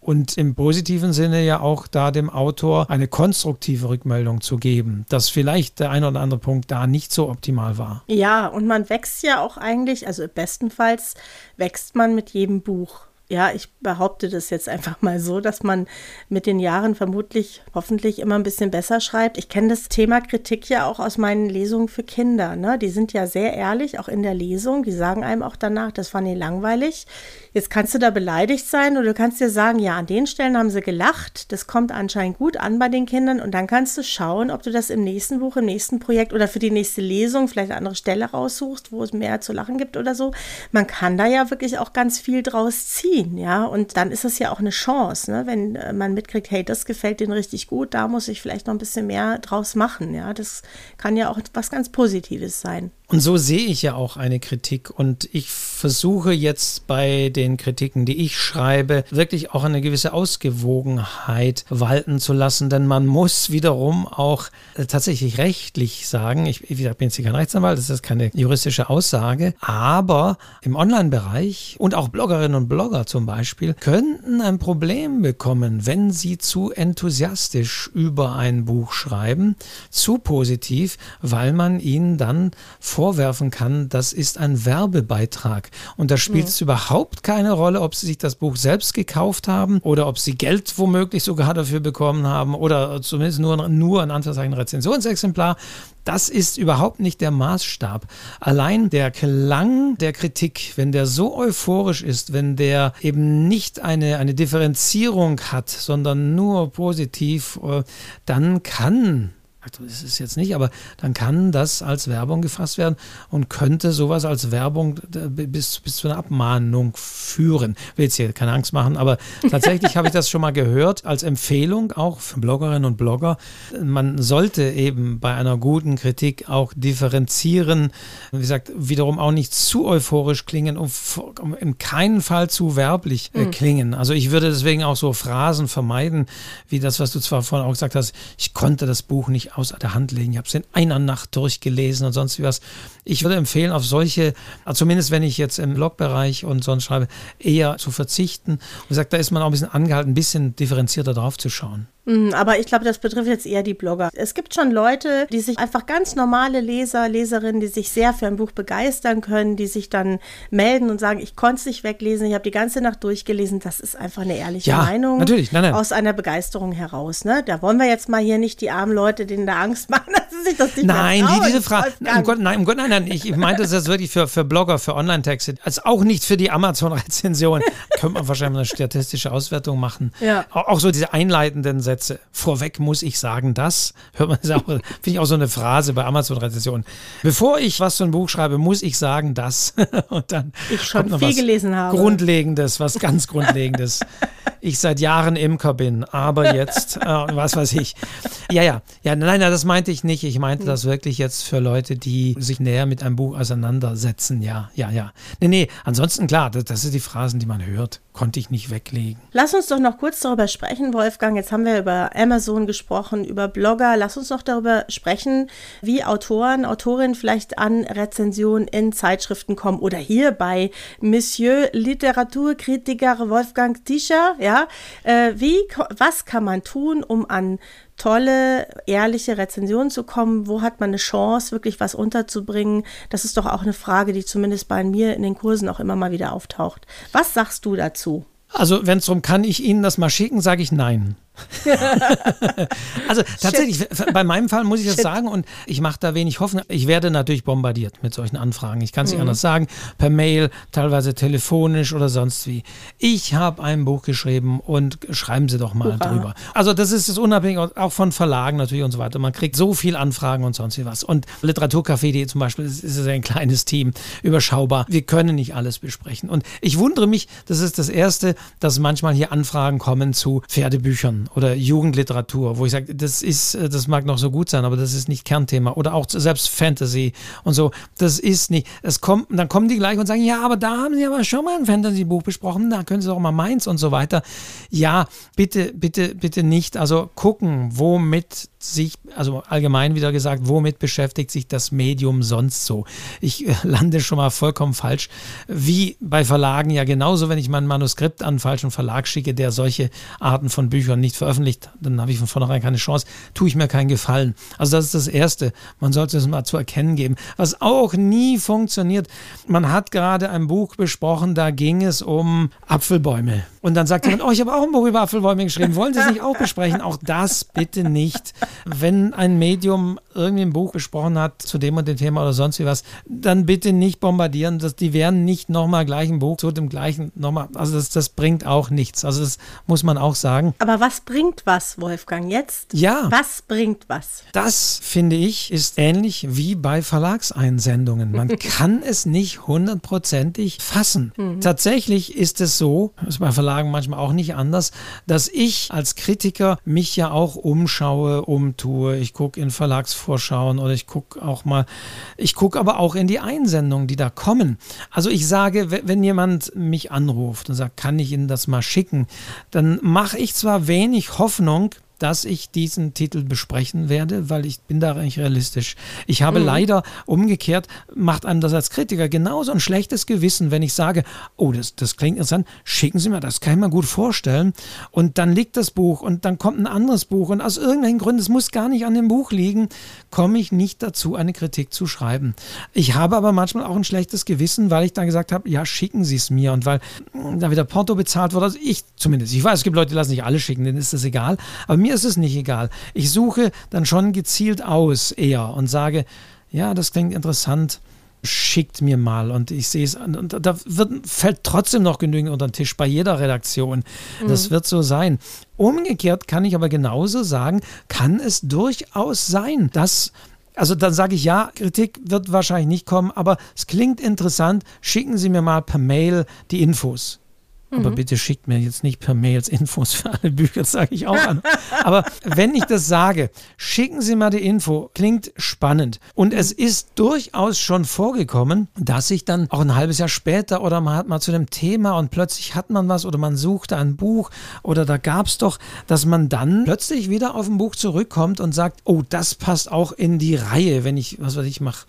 und im positiven Sinne ja auch da dem Autor eine konstruktive Rückmeldung zu geben, dass vielleicht der ein oder andere Punkt da nicht so optimal war. Ja, und man wächst ja auch eigentlich, also bestenfalls wächst man mit jedem Buch ja, ich behaupte das jetzt einfach mal so, dass man mit den Jahren vermutlich, hoffentlich immer ein bisschen besser schreibt. Ich kenne das Thema Kritik ja auch aus meinen Lesungen für Kinder. Ne? Die sind ja sehr ehrlich, auch in der Lesung. Die sagen einem auch danach, das fand ich langweilig. Jetzt kannst du da beleidigt sein oder du kannst dir sagen, ja, an den Stellen haben sie gelacht. Das kommt anscheinend gut an bei den Kindern. Und dann kannst du schauen, ob du das im nächsten Buch, im nächsten Projekt oder für die nächste Lesung vielleicht eine andere Stelle raussuchst, wo es mehr zu lachen gibt oder so. Man kann da ja wirklich auch ganz viel draus ziehen ziehen, ja. Und dann ist es ja auch eine Chance, ne? wenn äh, man mitkriegt, hey, das gefällt denen richtig gut, da muss ich vielleicht noch ein bisschen mehr draus machen, ja. Das kann ja auch was ganz Positives sein. Und so sehe ich ja auch eine Kritik. Und ich versuche jetzt bei den Kritiken, die ich schreibe, wirklich auch eine gewisse Ausgewogenheit walten zu lassen. Denn man muss wiederum auch äh, tatsächlich rechtlich sagen, ich, gesagt, bin jetzt kein Rechtsanwalt, das ist keine juristische Aussage, aber im Online-Bereich und auch Bloggerinnen und Blogger zum Beispiel könnten ein Problem bekommen, wenn sie zu enthusiastisch über ein Buch schreiben, zu positiv, weil man ihnen dann vor vorwerfen kann, das ist ein Werbebeitrag. Und da spielt ja. es überhaupt keine Rolle, ob sie sich das Buch selbst gekauft haben oder ob sie Geld womöglich sogar dafür bekommen haben oder zumindest nur, nur in Anführungszeichen Rezensionsexemplar. Das ist überhaupt nicht der Maßstab. Allein der Klang der Kritik, wenn der so euphorisch ist, wenn der eben nicht eine, eine Differenzierung hat, sondern nur positiv, äh, dann kann also das ist jetzt nicht, aber dann kann das als Werbung gefasst werden und könnte sowas als Werbung bis, bis zu einer Abmahnung führen. Will jetzt hier keine Angst machen, aber *laughs* tatsächlich habe ich das schon mal gehört als Empfehlung auch für Bloggerinnen und Blogger. Man sollte eben bei einer guten Kritik auch differenzieren, wie gesagt, wiederum auch nicht zu euphorisch klingen und in keinen Fall zu werblich äh, mhm. klingen. Also ich würde deswegen auch so Phrasen vermeiden, wie das, was du zwar vorhin auch gesagt hast, ich konnte das Buch nicht aus der Hand legen. Ich habe es in einer Nacht durchgelesen und sonst wie was. Ich würde empfehlen, auf solche, also zumindest wenn ich jetzt im Blogbereich und sonst schreibe, eher zu verzichten. Und sagt, da ist man auch ein bisschen angehalten, ein bisschen differenzierter drauf zu schauen. Mhm, aber ich glaube, das betrifft jetzt eher die Blogger. Es gibt schon Leute, die sich einfach ganz normale Leser, Leserinnen, die sich sehr für ein Buch begeistern können, die sich dann melden und sagen, ich konnte es nicht weglesen, ich habe die ganze Nacht durchgelesen. Das ist einfach eine ehrliche ja, Meinung natürlich. Nein, nein. aus einer Begeisterung heraus. Ne? Da wollen wir jetzt mal hier nicht die armen Leute, denen da Angst machen, *laughs* dass sie sich das nicht Nein, die, diese Frage. Nein, um Gott, nein, um Gott, nein, nein. Ich meinte das wirklich für, für Blogger, für Online-Texte. Also auch nicht für die Amazon-Rezension. *laughs* Könnte man wahrscheinlich eine statistische Auswertung machen. Ja. Auch so diese einleitenden Sätze. Vorweg muss ich sagen, das hört man auch, *laughs* finde ich auch so eine Phrase bei Amazon-Rezensionen. Bevor ich was zu einem Buch schreibe, muss ich sagen, das. Und dann ich schon kommt noch viel was gelesen habe. Grundlegendes, was ganz Grundlegendes. ich seit Jahren Imker bin, aber jetzt, äh, was weiß ich. Ja, ja, ja, nein, nein, das meinte ich nicht. Ich meinte das wirklich jetzt für Leute, die sich näher mit einem Buch auseinandersetzen. Ja, ja, ja. Nee, nee, ansonsten klar, das, das sind die Phrasen, die man hört. Konnte ich nicht weglegen. Lass uns doch noch kurz darüber sprechen, Wolfgang. Jetzt haben wir über Amazon gesprochen, über Blogger. Lass uns noch darüber sprechen, wie Autoren, Autorinnen vielleicht an Rezensionen in Zeitschriften kommen oder hier bei Monsieur Literaturkritiker Wolfgang Tischer. Ja, ja, äh, wie, was kann man tun, um an tolle, ehrliche Rezensionen zu kommen? Wo hat man eine Chance, wirklich was unterzubringen? Das ist doch auch eine Frage, die zumindest bei mir in den Kursen auch immer mal wieder auftaucht. Was sagst du dazu? Also, wenn es darum kann ich Ihnen das mal schicken, sage ich nein. *laughs* also tatsächlich, Shit. bei meinem Fall muss ich das Shit. sagen und ich mache da wenig Hoffnung. Ich werde natürlich bombardiert mit solchen Anfragen. Ich kann es mhm. nicht anders sagen. Per Mail, teilweise telefonisch oder sonst wie. Ich habe ein Buch geschrieben und schreiben Sie doch mal Hurra. drüber. Also das ist es unabhängig auch von Verlagen natürlich und so weiter. Man kriegt so viel Anfragen und sonst wie was. Und Literaturcafé.de zum Beispiel ist, ist ein kleines Team, überschaubar. Wir können nicht alles besprechen. Und ich wundere mich, das ist das Erste, dass manchmal hier Anfragen kommen zu Pferdebüchern oder Jugendliteratur, wo ich sage, das ist, äh, das mag noch so gut sein, aber das ist nicht Kernthema. Oder auch selbst Fantasy und so, das ist nicht. Es kommt, dann kommen die gleich und sagen, ja, aber da haben sie aber schon mal ein Fantasy-Buch besprochen, da können sie auch mal meins und so weiter. Ja, bitte, bitte, bitte nicht. Also gucken, womit sich, also allgemein wieder gesagt, womit beschäftigt sich das Medium sonst so? Ich äh, lande schon mal vollkommen falsch. Wie bei Verlagen ja genauso, wenn ich mein Manuskript an einen falschen Verlag schicke, der solche Arten von Büchern nicht veröffentlicht, dann habe ich von vornherein keine Chance, tue ich mir keinen Gefallen. Also das ist das Erste. Man sollte es mal zu erkennen geben. Was auch nie funktioniert, man hat gerade ein Buch besprochen, da ging es um Apfelbäume. Und dann sagt jemand, oh, ich habe auch ein Buch über Apfelbäume geschrieben, wollen Sie es nicht auch besprechen? Auch das bitte nicht. Wenn ein Medium irgendwie ein Buch besprochen hat zu dem und dem Thema oder sonst wie was, dann bitte nicht bombardieren. Das, die werden nicht nochmal gleich ein Buch zu dem gleichen nochmal. Also das, das bringt auch nichts. Also das muss man auch sagen. Aber was bringt was, Wolfgang, jetzt? Ja. Was bringt was? Das, finde ich, ist ähnlich wie bei Verlagseinsendungen. Man *laughs* kann es nicht hundertprozentig fassen. Mhm. Tatsächlich ist es so, ist bei Verlags Verlagen manchmal auch nicht anders, dass ich als Kritiker mich ja auch umschaue, umtue. Ich gucke in Verlagsvorschauen oder ich gucke auch mal, ich gucke aber auch in die Einsendungen, die da kommen. Also ich sage, wenn jemand mich anruft und sagt, kann ich Ihnen das mal schicken, dann mache ich zwar wenig Hoffnung, dass ich diesen Titel besprechen werde, weil ich bin da eigentlich realistisch. Ich habe mhm. leider umgekehrt, macht einem das als Kritiker genauso ein schlechtes Gewissen, wenn ich sage, oh, das, das klingt interessant, schicken Sie mir das, kann ich mir gut vorstellen. Und dann liegt das Buch und dann kommt ein anderes Buch und aus irgendwelchen Gründen, es muss gar nicht an dem Buch liegen, komme ich nicht dazu, eine Kritik zu schreiben. Ich habe aber manchmal auch ein schlechtes Gewissen, weil ich dann gesagt habe, ja, schicken Sie es mir. Und weil da wieder Porto bezahlt wurde, also ich zumindest, ich weiß, es gibt Leute, die lassen nicht alle schicken, denen ist das egal. Aber mir mir ist es nicht egal. Ich suche dann schon gezielt aus eher und sage, ja, das klingt interessant schickt mir mal und ich sehe es und da wird, fällt trotzdem noch genügend unter den Tisch bei jeder Redaktion. Das mhm. wird so sein. Umgekehrt kann ich aber genauso sagen, kann es durchaus sein, dass also dann sage ich ja, Kritik wird wahrscheinlich nicht kommen, aber es klingt interessant. Schicken Sie mir mal per Mail die Infos. Aber mhm. bitte schickt mir jetzt nicht per Mails Infos für alle Bücher, sage ich auch an. *laughs* Aber wenn ich das sage, schicken Sie mal die Info. Klingt spannend. Und es ist durchaus schon vorgekommen, dass ich dann auch ein halbes Jahr später oder man hat mal zu dem Thema und plötzlich hat man was oder man suchte ein Buch oder da gab es doch, dass man dann plötzlich wieder auf ein Buch zurückkommt und sagt, oh, das passt auch in die Reihe, wenn ich, was weiß ich, mache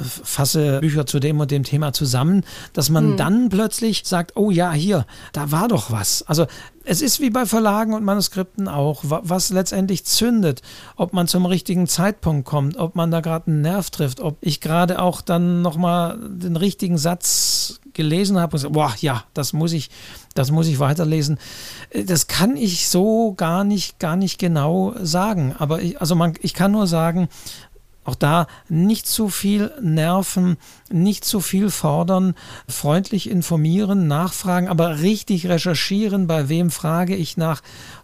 fasse Bücher zu dem und dem Thema zusammen, dass man mhm. dann plötzlich sagt, oh ja, hier, da war doch was. Also es ist wie bei Verlagen und Manuskripten auch, was letztendlich zündet, ob man zum richtigen Zeitpunkt kommt, ob man da gerade einen Nerv trifft, ob ich gerade auch dann nochmal den richtigen Satz gelesen habe und sage, boah, ja, das muss ich, das muss ich weiterlesen. Das kann ich so gar nicht, gar nicht genau sagen. Aber ich, also man, ich kann nur sagen, auch da nicht zu viel nerven, nicht zu viel fordern, freundlich informieren, nachfragen, aber richtig recherchieren, bei wem frage ich nach,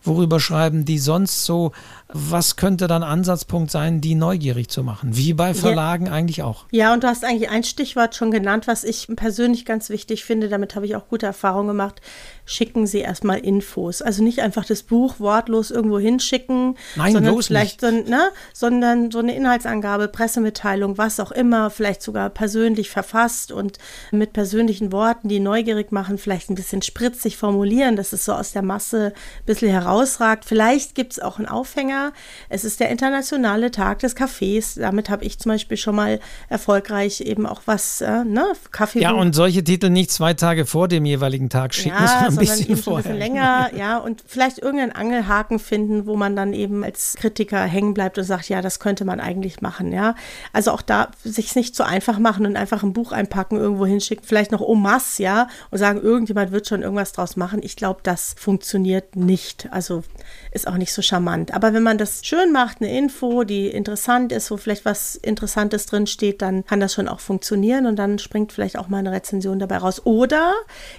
worüber schreiben die sonst so, was könnte dann Ansatzpunkt sein, die neugierig zu machen, wie bei Verlagen ja. eigentlich auch. Ja, und du hast eigentlich ein Stichwort schon genannt, was ich persönlich ganz wichtig finde, damit habe ich auch gute Erfahrungen gemacht, schicken Sie erstmal Infos. Also nicht einfach das Buch wortlos irgendwo hinschicken, Nein, sondern vielleicht so, ne, sondern so eine Inhaltsangabe, Pressemitteilung, was auch immer, vielleicht sogar persönlich verfasst und mit persönlichen Worten, die neugierig machen, vielleicht ein bisschen spritzig formulieren, dass es so aus der Masse ein bisschen herausragt. Vielleicht gibt es auch einen Aufhänger. Es ist der internationale Tag des Kaffees. Damit habe ich zum Beispiel schon mal erfolgreich eben auch was, äh, ne, Kaffee. Ja, und solche Titel nicht zwei Tage vor dem jeweiligen Tag schicken, ja, bisschen eben vorher. ein bisschen länger, ja, und vielleicht irgendeinen Angelhaken finden, wo man dann eben als Kritiker hängen bleibt und sagt, ja, das könnte man eigentlich machen, ja. Also auch da sich nicht so einfach machen und einfach ein Buch einpacken, irgendwo hinschicken, vielleicht noch masse, ja, und sagen, irgendjemand wird schon irgendwas draus machen. Ich glaube, das funktioniert nicht. Also Also ist auch nicht so charmant. Aber wenn man das schön macht, eine Info, die interessant ist, wo vielleicht was Interessantes drin steht, dann kann das schon auch funktionieren und dann springt vielleicht auch mal eine Rezension dabei raus. Oder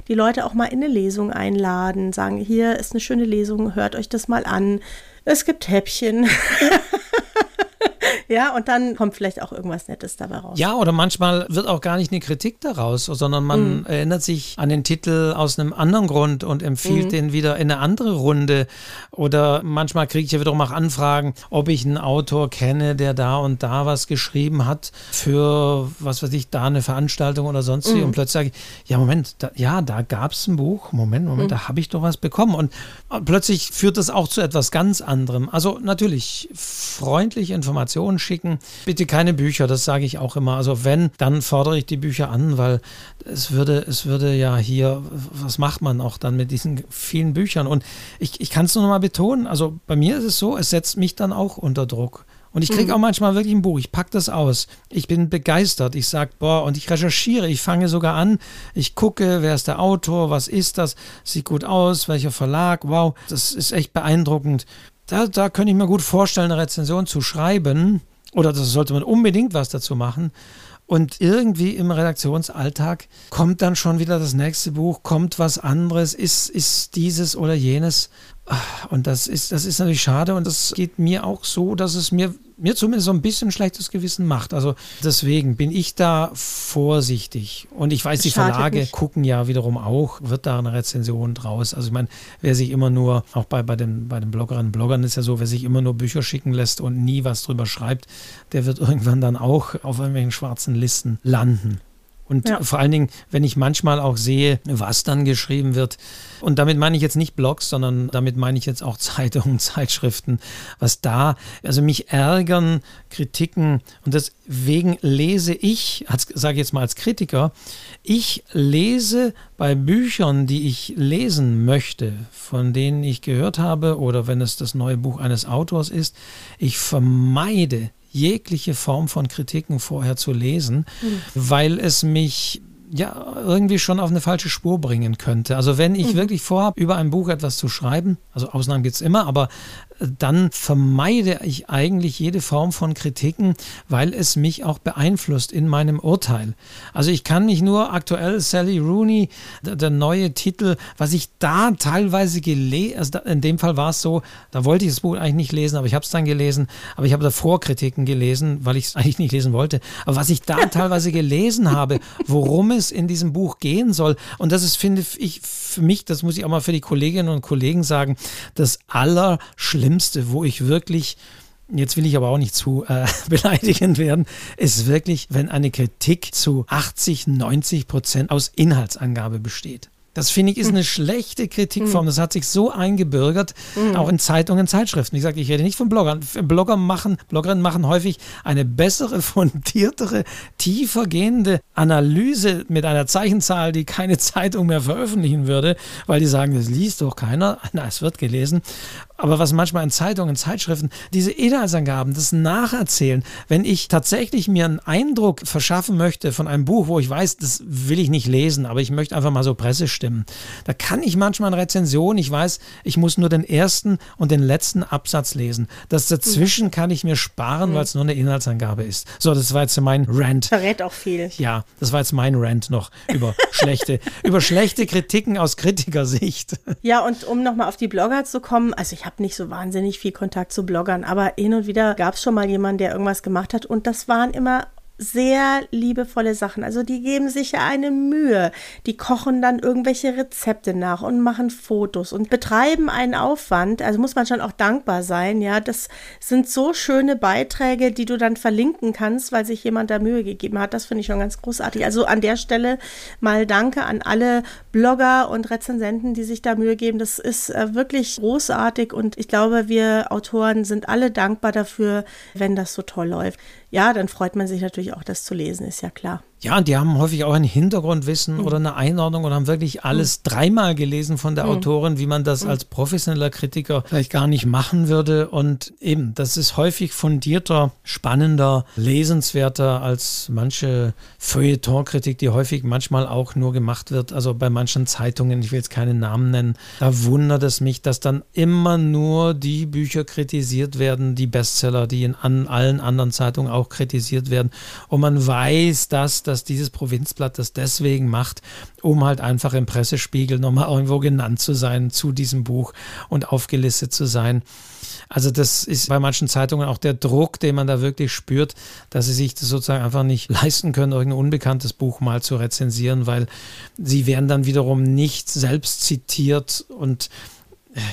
die Leute auch mal in eine Lesung einladen, sagen, hier ist eine schöne Lesung, hört euch das mal an. Es gibt Häppchen. *laughs* Ja, und dann kommt vielleicht auch irgendwas Nettes dabei raus. Ja, oder manchmal wird auch gar nicht eine Kritik daraus, sondern man mhm. erinnert sich an den Titel aus einem anderen Grund und empfiehlt mhm. den wieder in eine andere Runde. Oder manchmal kriege ich ja wiederum auch Anfragen, ob ich einen Autor kenne, der da und da was geschrieben hat für, was weiß ich, da eine Veranstaltung oder sonst wie. Mhm. Und plötzlich sage ich, ja, Moment, da, ja, da gab es ein Buch. Moment, Moment, mhm. da habe ich doch was bekommen. Und plötzlich führt das auch zu etwas ganz anderem. Also natürlich freundliche Informationen schicken. Bitte keine Bücher, das sage ich auch immer. Also wenn, dann fordere ich die Bücher an, weil es würde, es würde ja hier, was macht man auch dann mit diesen vielen Büchern? Und ich, ich kann es nur noch mal betonen, also bei mir ist es so, es setzt mich dann auch unter Druck. Und ich kriege mhm. auch manchmal wirklich ein Buch, ich packe das aus. Ich bin begeistert. Ich sage, boah, und ich recherchiere. Ich fange sogar an. Ich gucke, wer ist der Autor, was ist das, sieht gut aus, welcher Verlag, wow, das ist echt beeindruckend. Da, da könnte ich mir gut vorstellen, eine Rezension zu schreiben. Oder das sollte man unbedingt was dazu machen. Und irgendwie im Redaktionsalltag kommt dann schon wieder das nächste Buch, kommt was anderes, ist, ist dieses oder jenes. Und das ist, das ist natürlich schade und das geht mir auch so, dass es mir, mir zumindest so ein bisschen schlechtes Gewissen macht. Also deswegen bin ich da vorsichtig. Und ich weiß, die Verlage nicht. gucken ja wiederum auch, wird da eine Rezension draus. Also ich meine, wer sich immer nur, auch bei, bei, den, bei den Bloggerinnen und Bloggern ist ja so, wer sich immer nur Bücher schicken lässt und nie was drüber schreibt, der wird *laughs* irgendwann dann auch auf irgendwelchen schwarzen Listen landen. Und ja. vor allen Dingen, wenn ich manchmal auch sehe, was dann geschrieben wird, und damit meine ich jetzt nicht Blogs, sondern damit meine ich jetzt auch *laughs* Zeitungen, Zeitschriften, was da, also mich ärgern Kritiken und deswegen lese ich, sage ich jetzt mal als Kritiker, ich lese bei Büchern, die ich lesen möchte, von denen ich gehört habe oder wenn es das neue Buch eines Autors ist, ich vermeide jegliche Form von Kritiken vorher zu lesen, mhm. weil es mich ja irgendwie schon auf eine falsche Spur bringen könnte. Also wenn ich mhm. wirklich vorhabe, über ein Buch etwas zu schreiben, also Ausnahmen gibt es immer, aber dann vermeide ich eigentlich jede Form von Kritiken, weil es mich auch beeinflusst in meinem Urteil. Also ich kann mich nur aktuell Sally Rooney, der, neue Titel, was ich da teilweise gelesen, also in dem Fall war es so, da wollte ich das Buch eigentlich nicht lesen, aber ich habe es dann gelesen, aber ich habe davor Kritiken gelesen, weil ich es *laughs* eigentlich nicht lesen wollte. Aber was ich da *laughs* teilweise gelesen habe, worum es in diesem Buch gehen soll, und das ist, finde ich, für mich, das muss ich auch mal für die Kolleginnen und Kollegen sagen, das Allerschlimmste Schlimmste, wo ich wirklich Jetzt will ich aber auch nicht zu äh, *laughs* beleidigend werden, ist wirklich, wenn eine Kritik zu 80, 90 Prozent aus Inhaltsangabe besteht. Das finde ich ist eine schlechte Kritikform. Das hat sich so eingebürgert, auch in Zeitungen, Zeitschriften. Ich sage, ich rede nicht von Bloggern. Blogger machen, Bloggerinnen machen häufig eine bessere, *laughs* fundiertere, tiefer gehende Analyse mit einer Zeichenzahl, die keine Zeitung mehr veröffentlichen würde, weil die sagen, das liest doch keiner. *laughs* Na, es wird gelesen. Aber was manchmal in Zeitungen, Zeitschriften, diese Inhaltsangaben, das Nacherzählen, wenn ich tatsächlich mir einen Eindruck verschaffen möchte von einem Buch, wo ich weiß, das will ich nicht lesen, aber ich möchte einfach mal so Pressestimmen, da kann ich manchmal eine Rezension, ich weiß, ich muss nur den ersten und den letzten Absatz lesen. Das dazwischen kann ich mir sparen, mhm. weil es nur eine Inhaltsangabe ist. So, das war jetzt mein Rant. Verrät auch viel. Ja, das war jetzt mein Rant noch über *laughs* schlechte, über schlechte Kritiken aus Kritikersicht. Ja, und um nochmal auf die Blogger zu kommen, also ich habe nicht so wahnsinnig viel Kontakt zu Bloggern, aber hin und wieder gab es schon mal jemanden, der irgendwas gemacht hat und das waren immer sehr liebevolle Sachen. Also die geben sich ja eine Mühe. Die kochen dann irgendwelche Rezepte nach und machen Fotos und betreiben einen Aufwand. Also muss man schon auch dankbar sein. Ja, das sind so schöne Beiträge, die du dann verlinken kannst, weil sich jemand da Mühe gegeben hat. Das finde ich schon ganz großartig. Also an der Stelle mal Danke an alle Blogger und Rezensenten, die sich da Mühe geben. Das ist äh, wirklich großartig und ich glaube, wir Autoren sind alle dankbar dafür, wenn das so toll läuft ja, dann freut man sich natürlich auch, das zu lesen, ist ja klar. Ja, und die haben häufig auch ein Hintergrundwissen mhm. oder eine Einordnung und haben wirklich alles mhm. dreimal gelesen von der mhm. Autorin, wie man das mhm. als professioneller Kritiker vielleicht gar nicht machen würde. Und eben, das ist häufig fundierter, spannender, lesenswerter als manche Feuilleton-Kritik, die häufig manchmal auch nur gemacht wird. Also bei manchen Zeitungen, ich will jetzt keine Namen nennen, da wundert es mich, dass dann immer nur die Bücher kritisiert werden, die Bestseller, die in an allen anderen Zeitungen auch kritisiert werden. Und man weiß, dass dass dieses Provinzblatt das deswegen macht, um halt einfach im Pressespiegel nochmal irgendwo genannt zu sein zu diesem Buch und aufgelistet zu sein. Also das ist bei manchen Zeitungen auch der Druck, den man da wirklich spürt, dass sie sich das sozusagen einfach nicht *laughs* leisten können, irgendein unbekanntes Buch mal zu rezensieren, weil sie werden dann wiederum nicht selbst zitiert und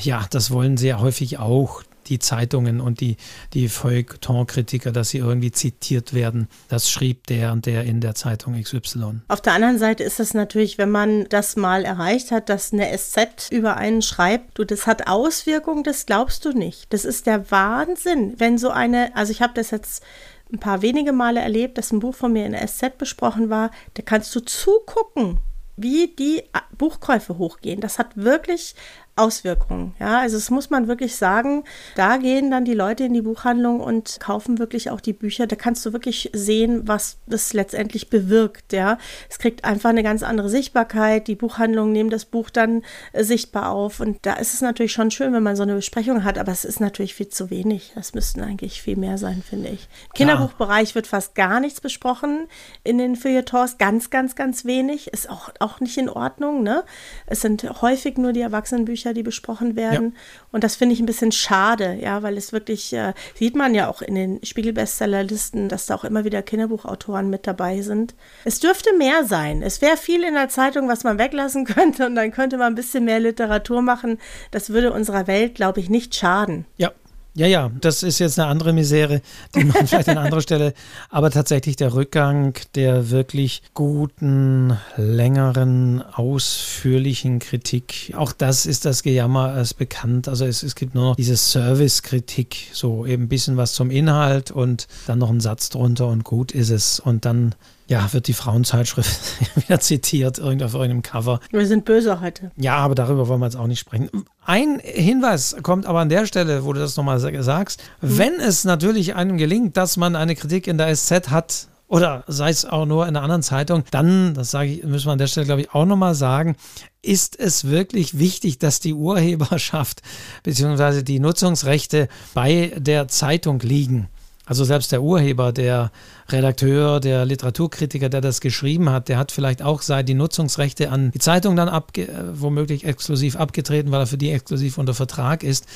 ja, das wollen sie ja häufig auch die Zeitungen und die, die Feuilleton-Kritiker, dass sie irgendwie zitiert werden. Das schrieb der und der in der Zeitung XY. Auf der anderen Seite ist es natürlich, wenn man das mal erreicht hat, dass eine SZ über einen schreibt, du, das hat Auswirkungen, das glaubst du nicht. Das ist der Wahnsinn, wenn so eine, also ich habe das jetzt ein paar wenige Male erlebt, dass ein Buch von mir in der SZ besprochen war, da kannst du zugucken, wie die Buchkäufe hochgehen. Das hat wirklich Auswirkungen. Ja, also es muss man wirklich sagen, da gehen dann die Leute in die Buchhandlung und kaufen wirklich auch die Bücher. Da kannst du wirklich sehen, was das letztendlich bewirkt. Ja, es kriegt einfach eine ganz andere Sichtbarkeit. Die Buchhandlungen nehmen das Buch dann äh, sichtbar auf und da ist es natürlich schon schön, wenn man so eine Besprechung hat, aber es ist natürlich viel zu wenig. Das müssten eigentlich viel mehr sein, finde ich. Im Kinderbuchbereich wird fast gar nichts besprochen in den Feuilletons, ganz, ganz, ganz wenig. Ist auch, auch nicht in Ordnung. Ne? Es sind häufig nur die Erwachsenenbücher Bücher, die besprochen werden. Ja. Und das finde ich ein bisschen schade, ja, weil es wirklich, äh, sieht man ja auch in den Spiegel-Bestsellerlisten, dass da auch immer wieder Kinderbuchautoren mit dabei sind. Es dürfte mehr sein. Es wäre viel in der Zeitung, was man weglassen *laughs* könnte und dann könnte man ein bisschen mehr Literatur machen. Das würde unserer Welt, glaube ich, nicht schaden. Ja, ja, ja, das ist jetzt eine andere Misere, die man *laughs* vielleicht an anderer Stelle, aber tatsächlich der Rückgang der wirklich guten, längeren, ausführlichen Kritik, auch das ist das Gejammer als bekannt. Also es, es gibt nur noch diese Service-Kritik, so eben ein bisschen was zum Inhalt und dann noch ein Satz drunter und gut ist es. Und dann ja, wird die Frauenzeitschrift *laughs* wieder zitiert, irgend auf irgendeinem Cover. Wir sind böse heute. Ja, aber darüber wollen wir jetzt auch nicht sprechen. Ein Hinweis kommt aber an der Stelle, wo du das nochmal sagst. Mhm. Wenn es natürlich einem gelingt, dass man eine Kritik in der SZ hat, oder sei es auch nur in einer anderen Zeitung, dann, das sage ich, müssen wir an der Stelle, glaube ich, auch nochmal sagen, ist es wirklich wichtig, dass die Urheberschaft bzw. die Nutzungsrechte bei der Zeitung liegen. Also selbst der Urheber, der Redakteur, der Literaturkritiker, der das geschrieben hat, der hat vielleicht auch die Nutzungsrechte an die Zeitung dann äh, womöglich exklusiv abgetreten, weil er für die exklusiv unter Vertrag ist.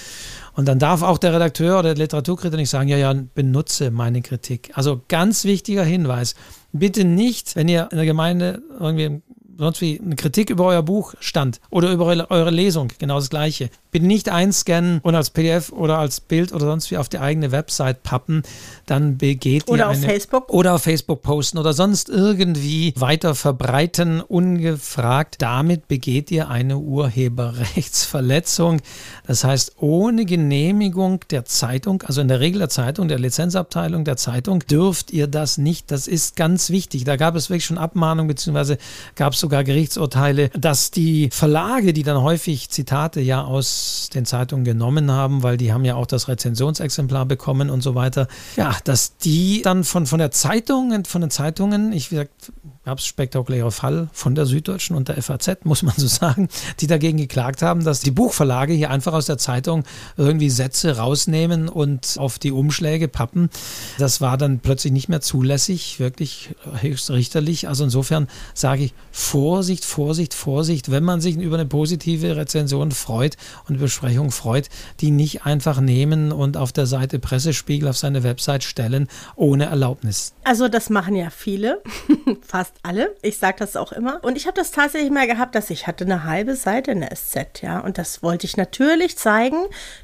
Und dann darf auch der Redakteur oder der Literaturkritiker nicht sagen, ja, ja, benutze meine Kritik. Also ganz wichtiger Hinweis. Bitte nicht, wenn ihr in der Gemeinde irgendwie sonst wie eine Kritik über euer Buch stand oder über eure Lesung, genau das gleiche. Bitte nicht einscannen und als PDF oder als Bild oder sonst wie auf die eigene Website pappen, dann begeht oder ihr auf Facebook oder auf Facebook posten oder sonst irgendwie weiter verbreiten ungefragt. Damit begeht ihr eine Urheberrechtsverletzung. Das heißt, ohne Genehmigung der Zeitung, also in der Regel der Zeitung, der Lizenzabteilung der Zeitung, dürft ihr das nicht. Das ist ganz wichtig. Da gab es wirklich schon Abmahnungen beziehungsweise gab es sogar Gerichtsurteile, dass die Verlage, die dann häufig Zitate ja aus den Zeitungen genommen haben, weil die haben ja auch das Rezensionsexemplar bekommen und so weiter. Ja, dass die dann von, von der Zeitung, von den Zeitungen, ich wie gesagt, gab es spektakuläre Fall von der Süddeutschen und der FAZ, muss man so *laughs* sagen, die dagegen geklagt haben, dass die Buchverlage hier einfach aus der Zeitung irgendwie Sätze rausnehmen und auf die Umschläge pappen. Das war dann plötzlich nicht mehr zulässig, wirklich höchst richterlich. Also insofern sage ich Vorsicht, Vorsicht, Vorsicht, wenn man sich über eine positive Rezension freut und Besprechung freut, die nicht einfach nehmen und auf der Seite Pressespiegel auf seine Website stellen ohne Erlaubnis. Also das machen ja viele, *laughs* fast fast alle. Ich sage das auch immer. Und ich habe das tatsächlich mal gehabt, dass ich hatte eine halbe Seite in der SZ, ja. Und das wollte ich natürlich zeigen.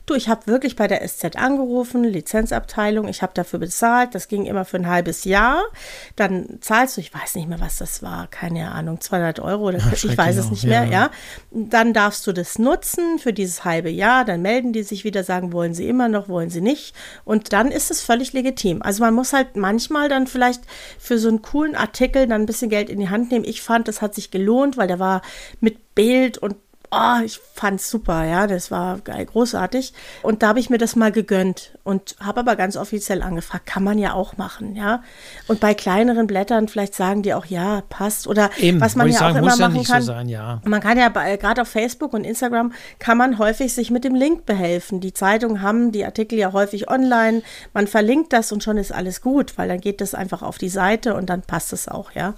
Du, ich habe wirklich bei der SZ angerufen, Lizenzabteilung, ich habe dafür bezahlt. Das ging immer für ein halbes Jahr. Dann zahlst du, ich weiß nicht mehr, was das war, keine Ahnung, 200 Euro oder ja, ich weiß es nicht mehr, ja. ja. Dann darfst du das nutzen für dieses halbe Jahr. Dann melden die sich wieder, sagen, wollen sie immer noch, wollen sie nicht. Und dann ist es völlig legitim. Also man muss halt manchmal dann vielleicht für so einen coolen Artikel dann ein bisschen bisschen Geld in die Hand nehmen. Ich fand, das hat sich gelohnt, weil der war mit Bild und oh, ich fand's super, ja, das war geil, großartig. Und da habe ich mir das mal gegönnt und habe aber ganz offiziell angefragt, kann man ja auch machen, ja. Und bei kleineren Blättern vielleicht sagen die auch, ja, passt oder Eben, was man ja sagen, auch immer ja machen kann. So sein, ja. Man kann ja gerade auf Facebook und Instagram kann man häufig sich mit dem Link behelfen. Die Zeitungen haben die Artikel ja häufig online. Man verlinkt das und schon ist alles gut, weil dann geht das einfach auf die Seite und dann passt es auch, ja.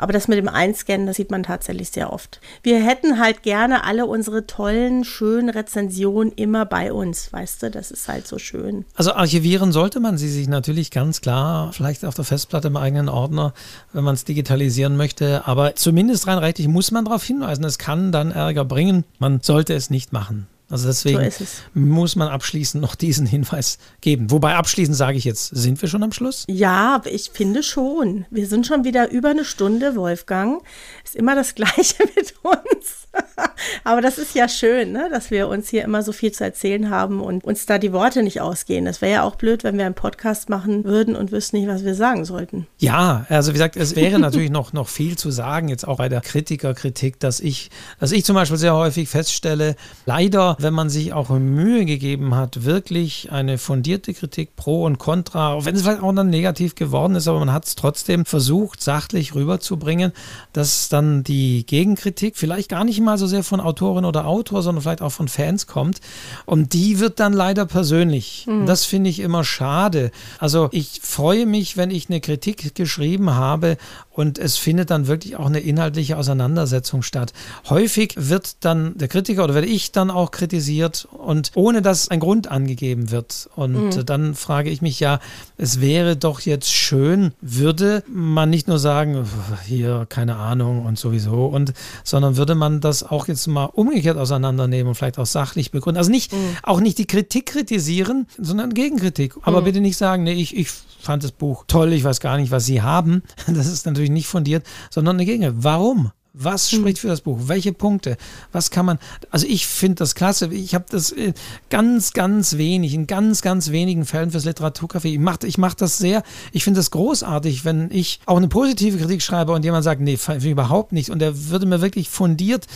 Aber das mit dem Einscannen, das sieht man tatsächlich sehr oft. Wir hätten halt gerne alle unsere tollen, schönen Rezensionen immer bei uns, weißt du? Das ist halt so schön. Also archivieren sollte man sie sich natürlich ganz klar, vielleicht auf der Festplatte im eigenen Ordner, wenn man es digitalisieren möchte. Aber zumindest rein rechtlich muss man darauf hinweisen, es kann dann Ärger bringen. Man sollte es nicht machen. Also deswegen so muss man abschließend noch diesen Hinweis geben. Wobei abschließend sage ich jetzt, sind wir schon am Schluss? Ja, ich finde schon. Wir sind schon wieder über eine Stunde, Wolfgang. Ist immer das Gleiche *laughs* mit uns. *laughs* Aber das ist ja schön, ne? dass wir uns hier immer so viel zu erzählen haben und uns da die Worte nicht ausgehen. Das wäre ja auch blöd, wenn wir einen Podcast machen würden und wüssten nicht, was wir sagen sollten. Ja, also wie gesagt, es wäre natürlich *laughs* noch, noch viel zu sagen, jetzt auch bei der Kritikerkritik, dass ich, dass ich zum Beispiel sehr häufig feststelle, leider, wenn man sich auch Mühe gegeben hat, wirklich eine fundierte Kritik pro und contra, auch wenn es vielleicht auch dann negativ geworden ist, aber man hat es trotzdem versucht, sachlich rüberzubringen, dass dann die Gegenkritik vielleicht gar nicht mal so sehr von Autorin oder Autor, sondern vielleicht auch von Fans kommt. Und die wird dann leider persönlich. Mhm. Das finde ich immer schade. Also ich freue mich, wenn ich eine Kritik geschrieben habe und es findet dann wirklich auch eine inhaltliche Auseinandersetzung statt. Häufig wird dann der Kritiker oder werde ich dann auch kritisiert und ohne dass ein Grund angegeben wird. Und mhm. dann frage ich mich ja, es wäre doch jetzt schön, würde man nicht nur sagen, hier keine Ahnung und sowieso und sondern würde man das auch jetzt mal umgekehrt auseinandernehmen und vielleicht auch sachlich begründen. Also nicht, mhm. auch nicht die Kritik kritisieren, sondern Gegenkritik. Aber mhm. bitte nicht sagen, nee, ich, ich fand das Buch toll, ich weiß gar nicht, was Sie haben. *laughs* Das ist natürlich nicht fundiert, sondern eine Gegenrede. Warum? Was hm. spricht für das Buch? Welche Punkte? Was kann man? Also ich finde das klasse. Ich habe das äh, ganz, ganz wenig, in ganz, ganz wenigen Fällen fürs Literaturcafé. Ich mache ich mach das sehr. Ich finde das großartig, wenn ich auch eine positive Kritik schreibe und jemand sagt, nee, überhaupt nicht. Und er würde mir wirklich fundiert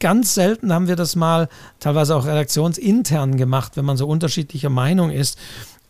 Ganz selten haben wir das mal teilweise auch redaktionsintern gemacht, wenn man so unterschiedlicher Meinung ist.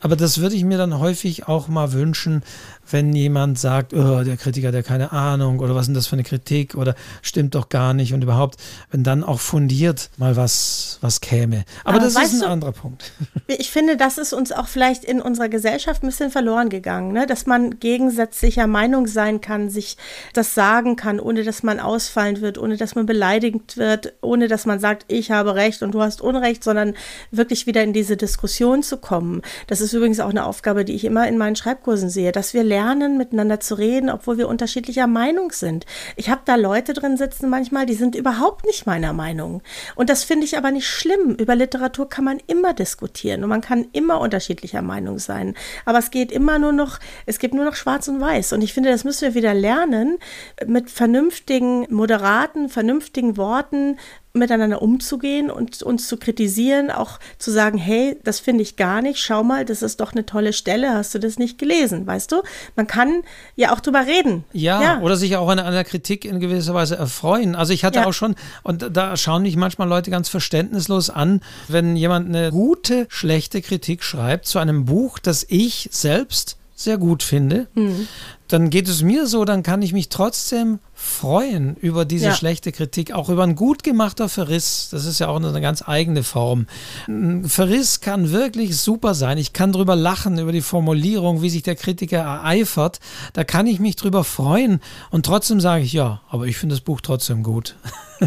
Aber das würde ich mir dann häufig auch mal wünschen, wenn jemand sagt, oh, der Kritiker, der keine Ahnung oder was ist denn das für eine Kritik oder stimmt doch gar nicht und überhaupt, wenn dann auch fundiert mal was, was käme. Aber, Aber das ist ein du, anderer Punkt. *laughs* Ich finde, das ist uns auch vielleicht in unserer Gesellschaft ein bisschen verloren gegangen, ne? dass man gegensätzlicher Meinung sein kann, sich das sagen kann, ohne dass man ausfallend wird, ohne dass man beleidigt wird, ohne dass man sagt, ich habe Recht und du hast Unrecht, sondern wirklich wieder in diese Diskussion zu kommen. Das ist übrigens auch eine Aufgabe, die ich immer in meinen Schreibkursen sehe, dass wir lernen, miteinander zu reden, obwohl wir unterschiedlicher Meinung sind. Ich habe da Leute drin sitzen manchmal, die sind überhaupt nicht meiner Meinung. Und das finde ich aber nicht schlimm. Über Literatur kann man immer diskutieren und man kann immer unterschiedlicher Meinung sein. Aber es geht immer nur noch, es gibt nur noch schwarz und weiß. Und ich finde, das müssen wir wieder lernen, mit vernünftigen, moderaten, vernünftigen Worten miteinander umzugehen und uns zu kritisieren, auch zu sagen, hey, das finde ich gar nicht, schau mal, das ist doch eine tolle Stelle, hast du das nicht gelesen, weißt du? Man kann ja auch drüber reden. Ja, ja. oder sich auch an einer Kritik in gewisser Weise erfreuen. Also ich hatte ja. auch schon, und da schauen mich manchmal Leute ganz verständnislos an, wenn jemand eine gute, schlechte Kritik schreibt zu einem Buch, das ich selbst sehr gut finde, mhm. dann geht es mir so, dann kann ich mich trotzdem freuen über diese ja. schlechte Kritik, auch über ein gut gemachter Verriss. Das ist ja auch eine ganz eigene Form. Ein Verriss kann wirklich super sein. Ich kann drüber lachen, über die Formulierung, wie sich der Kritiker ereifert. Da kann ich mich drüber freuen und trotzdem sage ich, ja, aber ich finde das Buch trotzdem gut.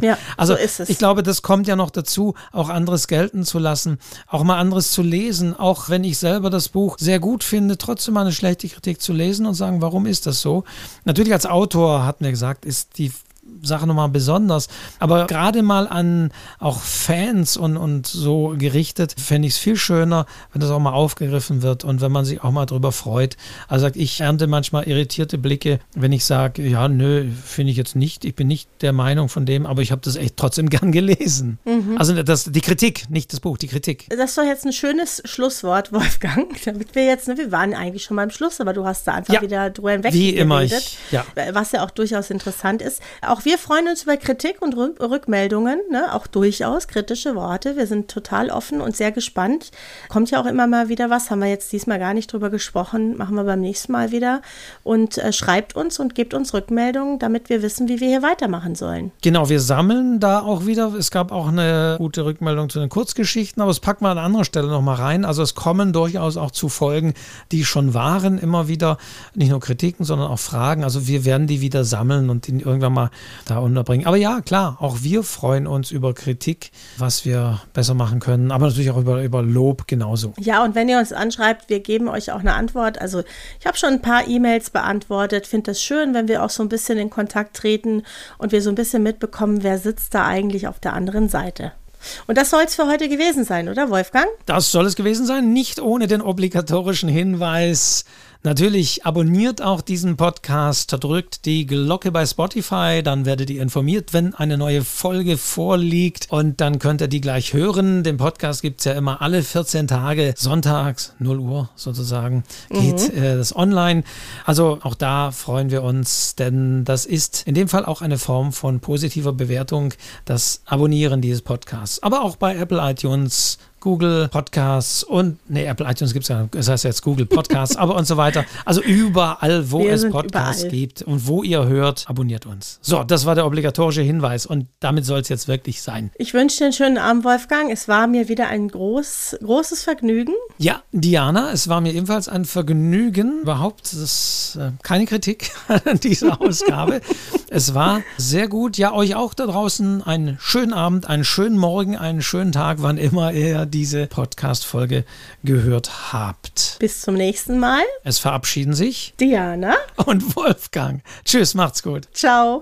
Ja, *laughs* also so ist es. ich glaube, das kommt ja noch dazu, auch anderes gelten zu lassen, auch mal anderes zu lesen, auch wenn ich selber das Buch sehr gut finde, trotzdem mal eine schlechte Kritik zu lesen und sagen, warum ist das so? Natürlich als Autor hat mir gesagt, ist die Sache nochmal besonders. Aber gerade mal an auch Fans und, und so gerichtet, fände ich es viel schöner, wenn das auch mal aufgegriffen wird und wenn man sich auch mal drüber freut. Also ich ernte manchmal irritierte Blicke, wenn ich sage, ja, nö, finde ich jetzt nicht, ich bin nicht der Meinung von dem, aber ich habe das echt trotzdem *laughs* gern gelesen. Mhm. Also das, die Kritik, nicht das Buch, die Kritik. Das ist doch jetzt ein schönes Schlusswort, Wolfgang, *laughs* damit wir jetzt, ne, wir waren eigentlich schon beim Schluss, aber du hast da einfach ja, wieder drüber hinweg Wie immer, ich, ja. was ja auch durchaus interessant ist. Auch wir freuen uns über Kritik und Rückmeldungen, ne? auch durchaus kritische Worte. Wir sind total offen und sehr gespannt. Kommt ja auch immer mal wieder was, haben wir jetzt diesmal gar nicht drüber gesprochen, machen wir beim nächsten Mal wieder. Und äh, schreibt uns und gebt uns Rückmeldungen, damit wir wissen, wie wir hier weitermachen sollen. Genau, wir sammeln da auch wieder. Es gab auch eine gute Rückmeldung zu den Kurzgeschichten, aber das packen wir an anderer Stelle nochmal rein. Also es kommen durchaus auch zu Folgen, die schon waren, immer wieder nicht nur Kritiken, sondern auch Fragen. Also wir werden die wieder sammeln und die irgendwann mal da unterbringen. Aber ja, klar, auch wir freuen uns über Kritik, was wir besser machen können, aber natürlich auch über, über Lob genauso. Ja, und wenn ihr uns anschreibt, wir geben euch auch eine Antwort. Also ich habe schon ein paar E-Mails beantwortet, finde das schön, wenn wir auch so ein bisschen in Kontakt treten und wir so ein bisschen mitbekommen, wer sitzt da eigentlich auf der anderen Seite. Und das soll es für heute gewesen sein, oder Wolfgang? Das soll es gewesen sein, nicht ohne den obligatorischen Hinweis Natürlich abonniert auch diesen Podcast, drückt die Glocke bei Spotify, dann werdet ihr informiert, wenn eine neue Folge vorliegt und dann könnt ihr die gleich hören. Den Podcast gibt es ja immer alle 14 Tage, sonntags, 0 Uhr sozusagen, geht mhm. äh, das online. Also auch da freuen wir uns, denn das ist in dem Fall auch eine Form von positiver Bewertung, das Abonnieren dieses Podcasts. Aber auch bei Apple iTunes Google Podcasts und, nee, Apple iTunes gibt es ja, das heißt jetzt Google Podcasts, aber und so weiter. Also überall, wo Wir es Podcasts überall. gibt und wo ihr hört, abonniert uns. So, das war der obligatorische Hinweis und damit soll es jetzt wirklich sein. Ich wünsche dir einen schönen Abend, Wolfgang. Es war mir wieder ein groß, großes Vergnügen. Ja, Diana, es war mir ebenfalls ein Vergnügen. Überhaupt, das ist äh, keine Kritik *laughs* an dieser Ausgabe. es war sehr gut. Ja, euch auch da draußen einen schönen Abend, einen schönen Morgen, einen schönen Tag, wann immer ihr diese Podcast-Folge gehört habt. Bis zum nächsten Mal. Es verabschieden sich Diana und Wolfgang. Tschüss, macht's gut. Ciao.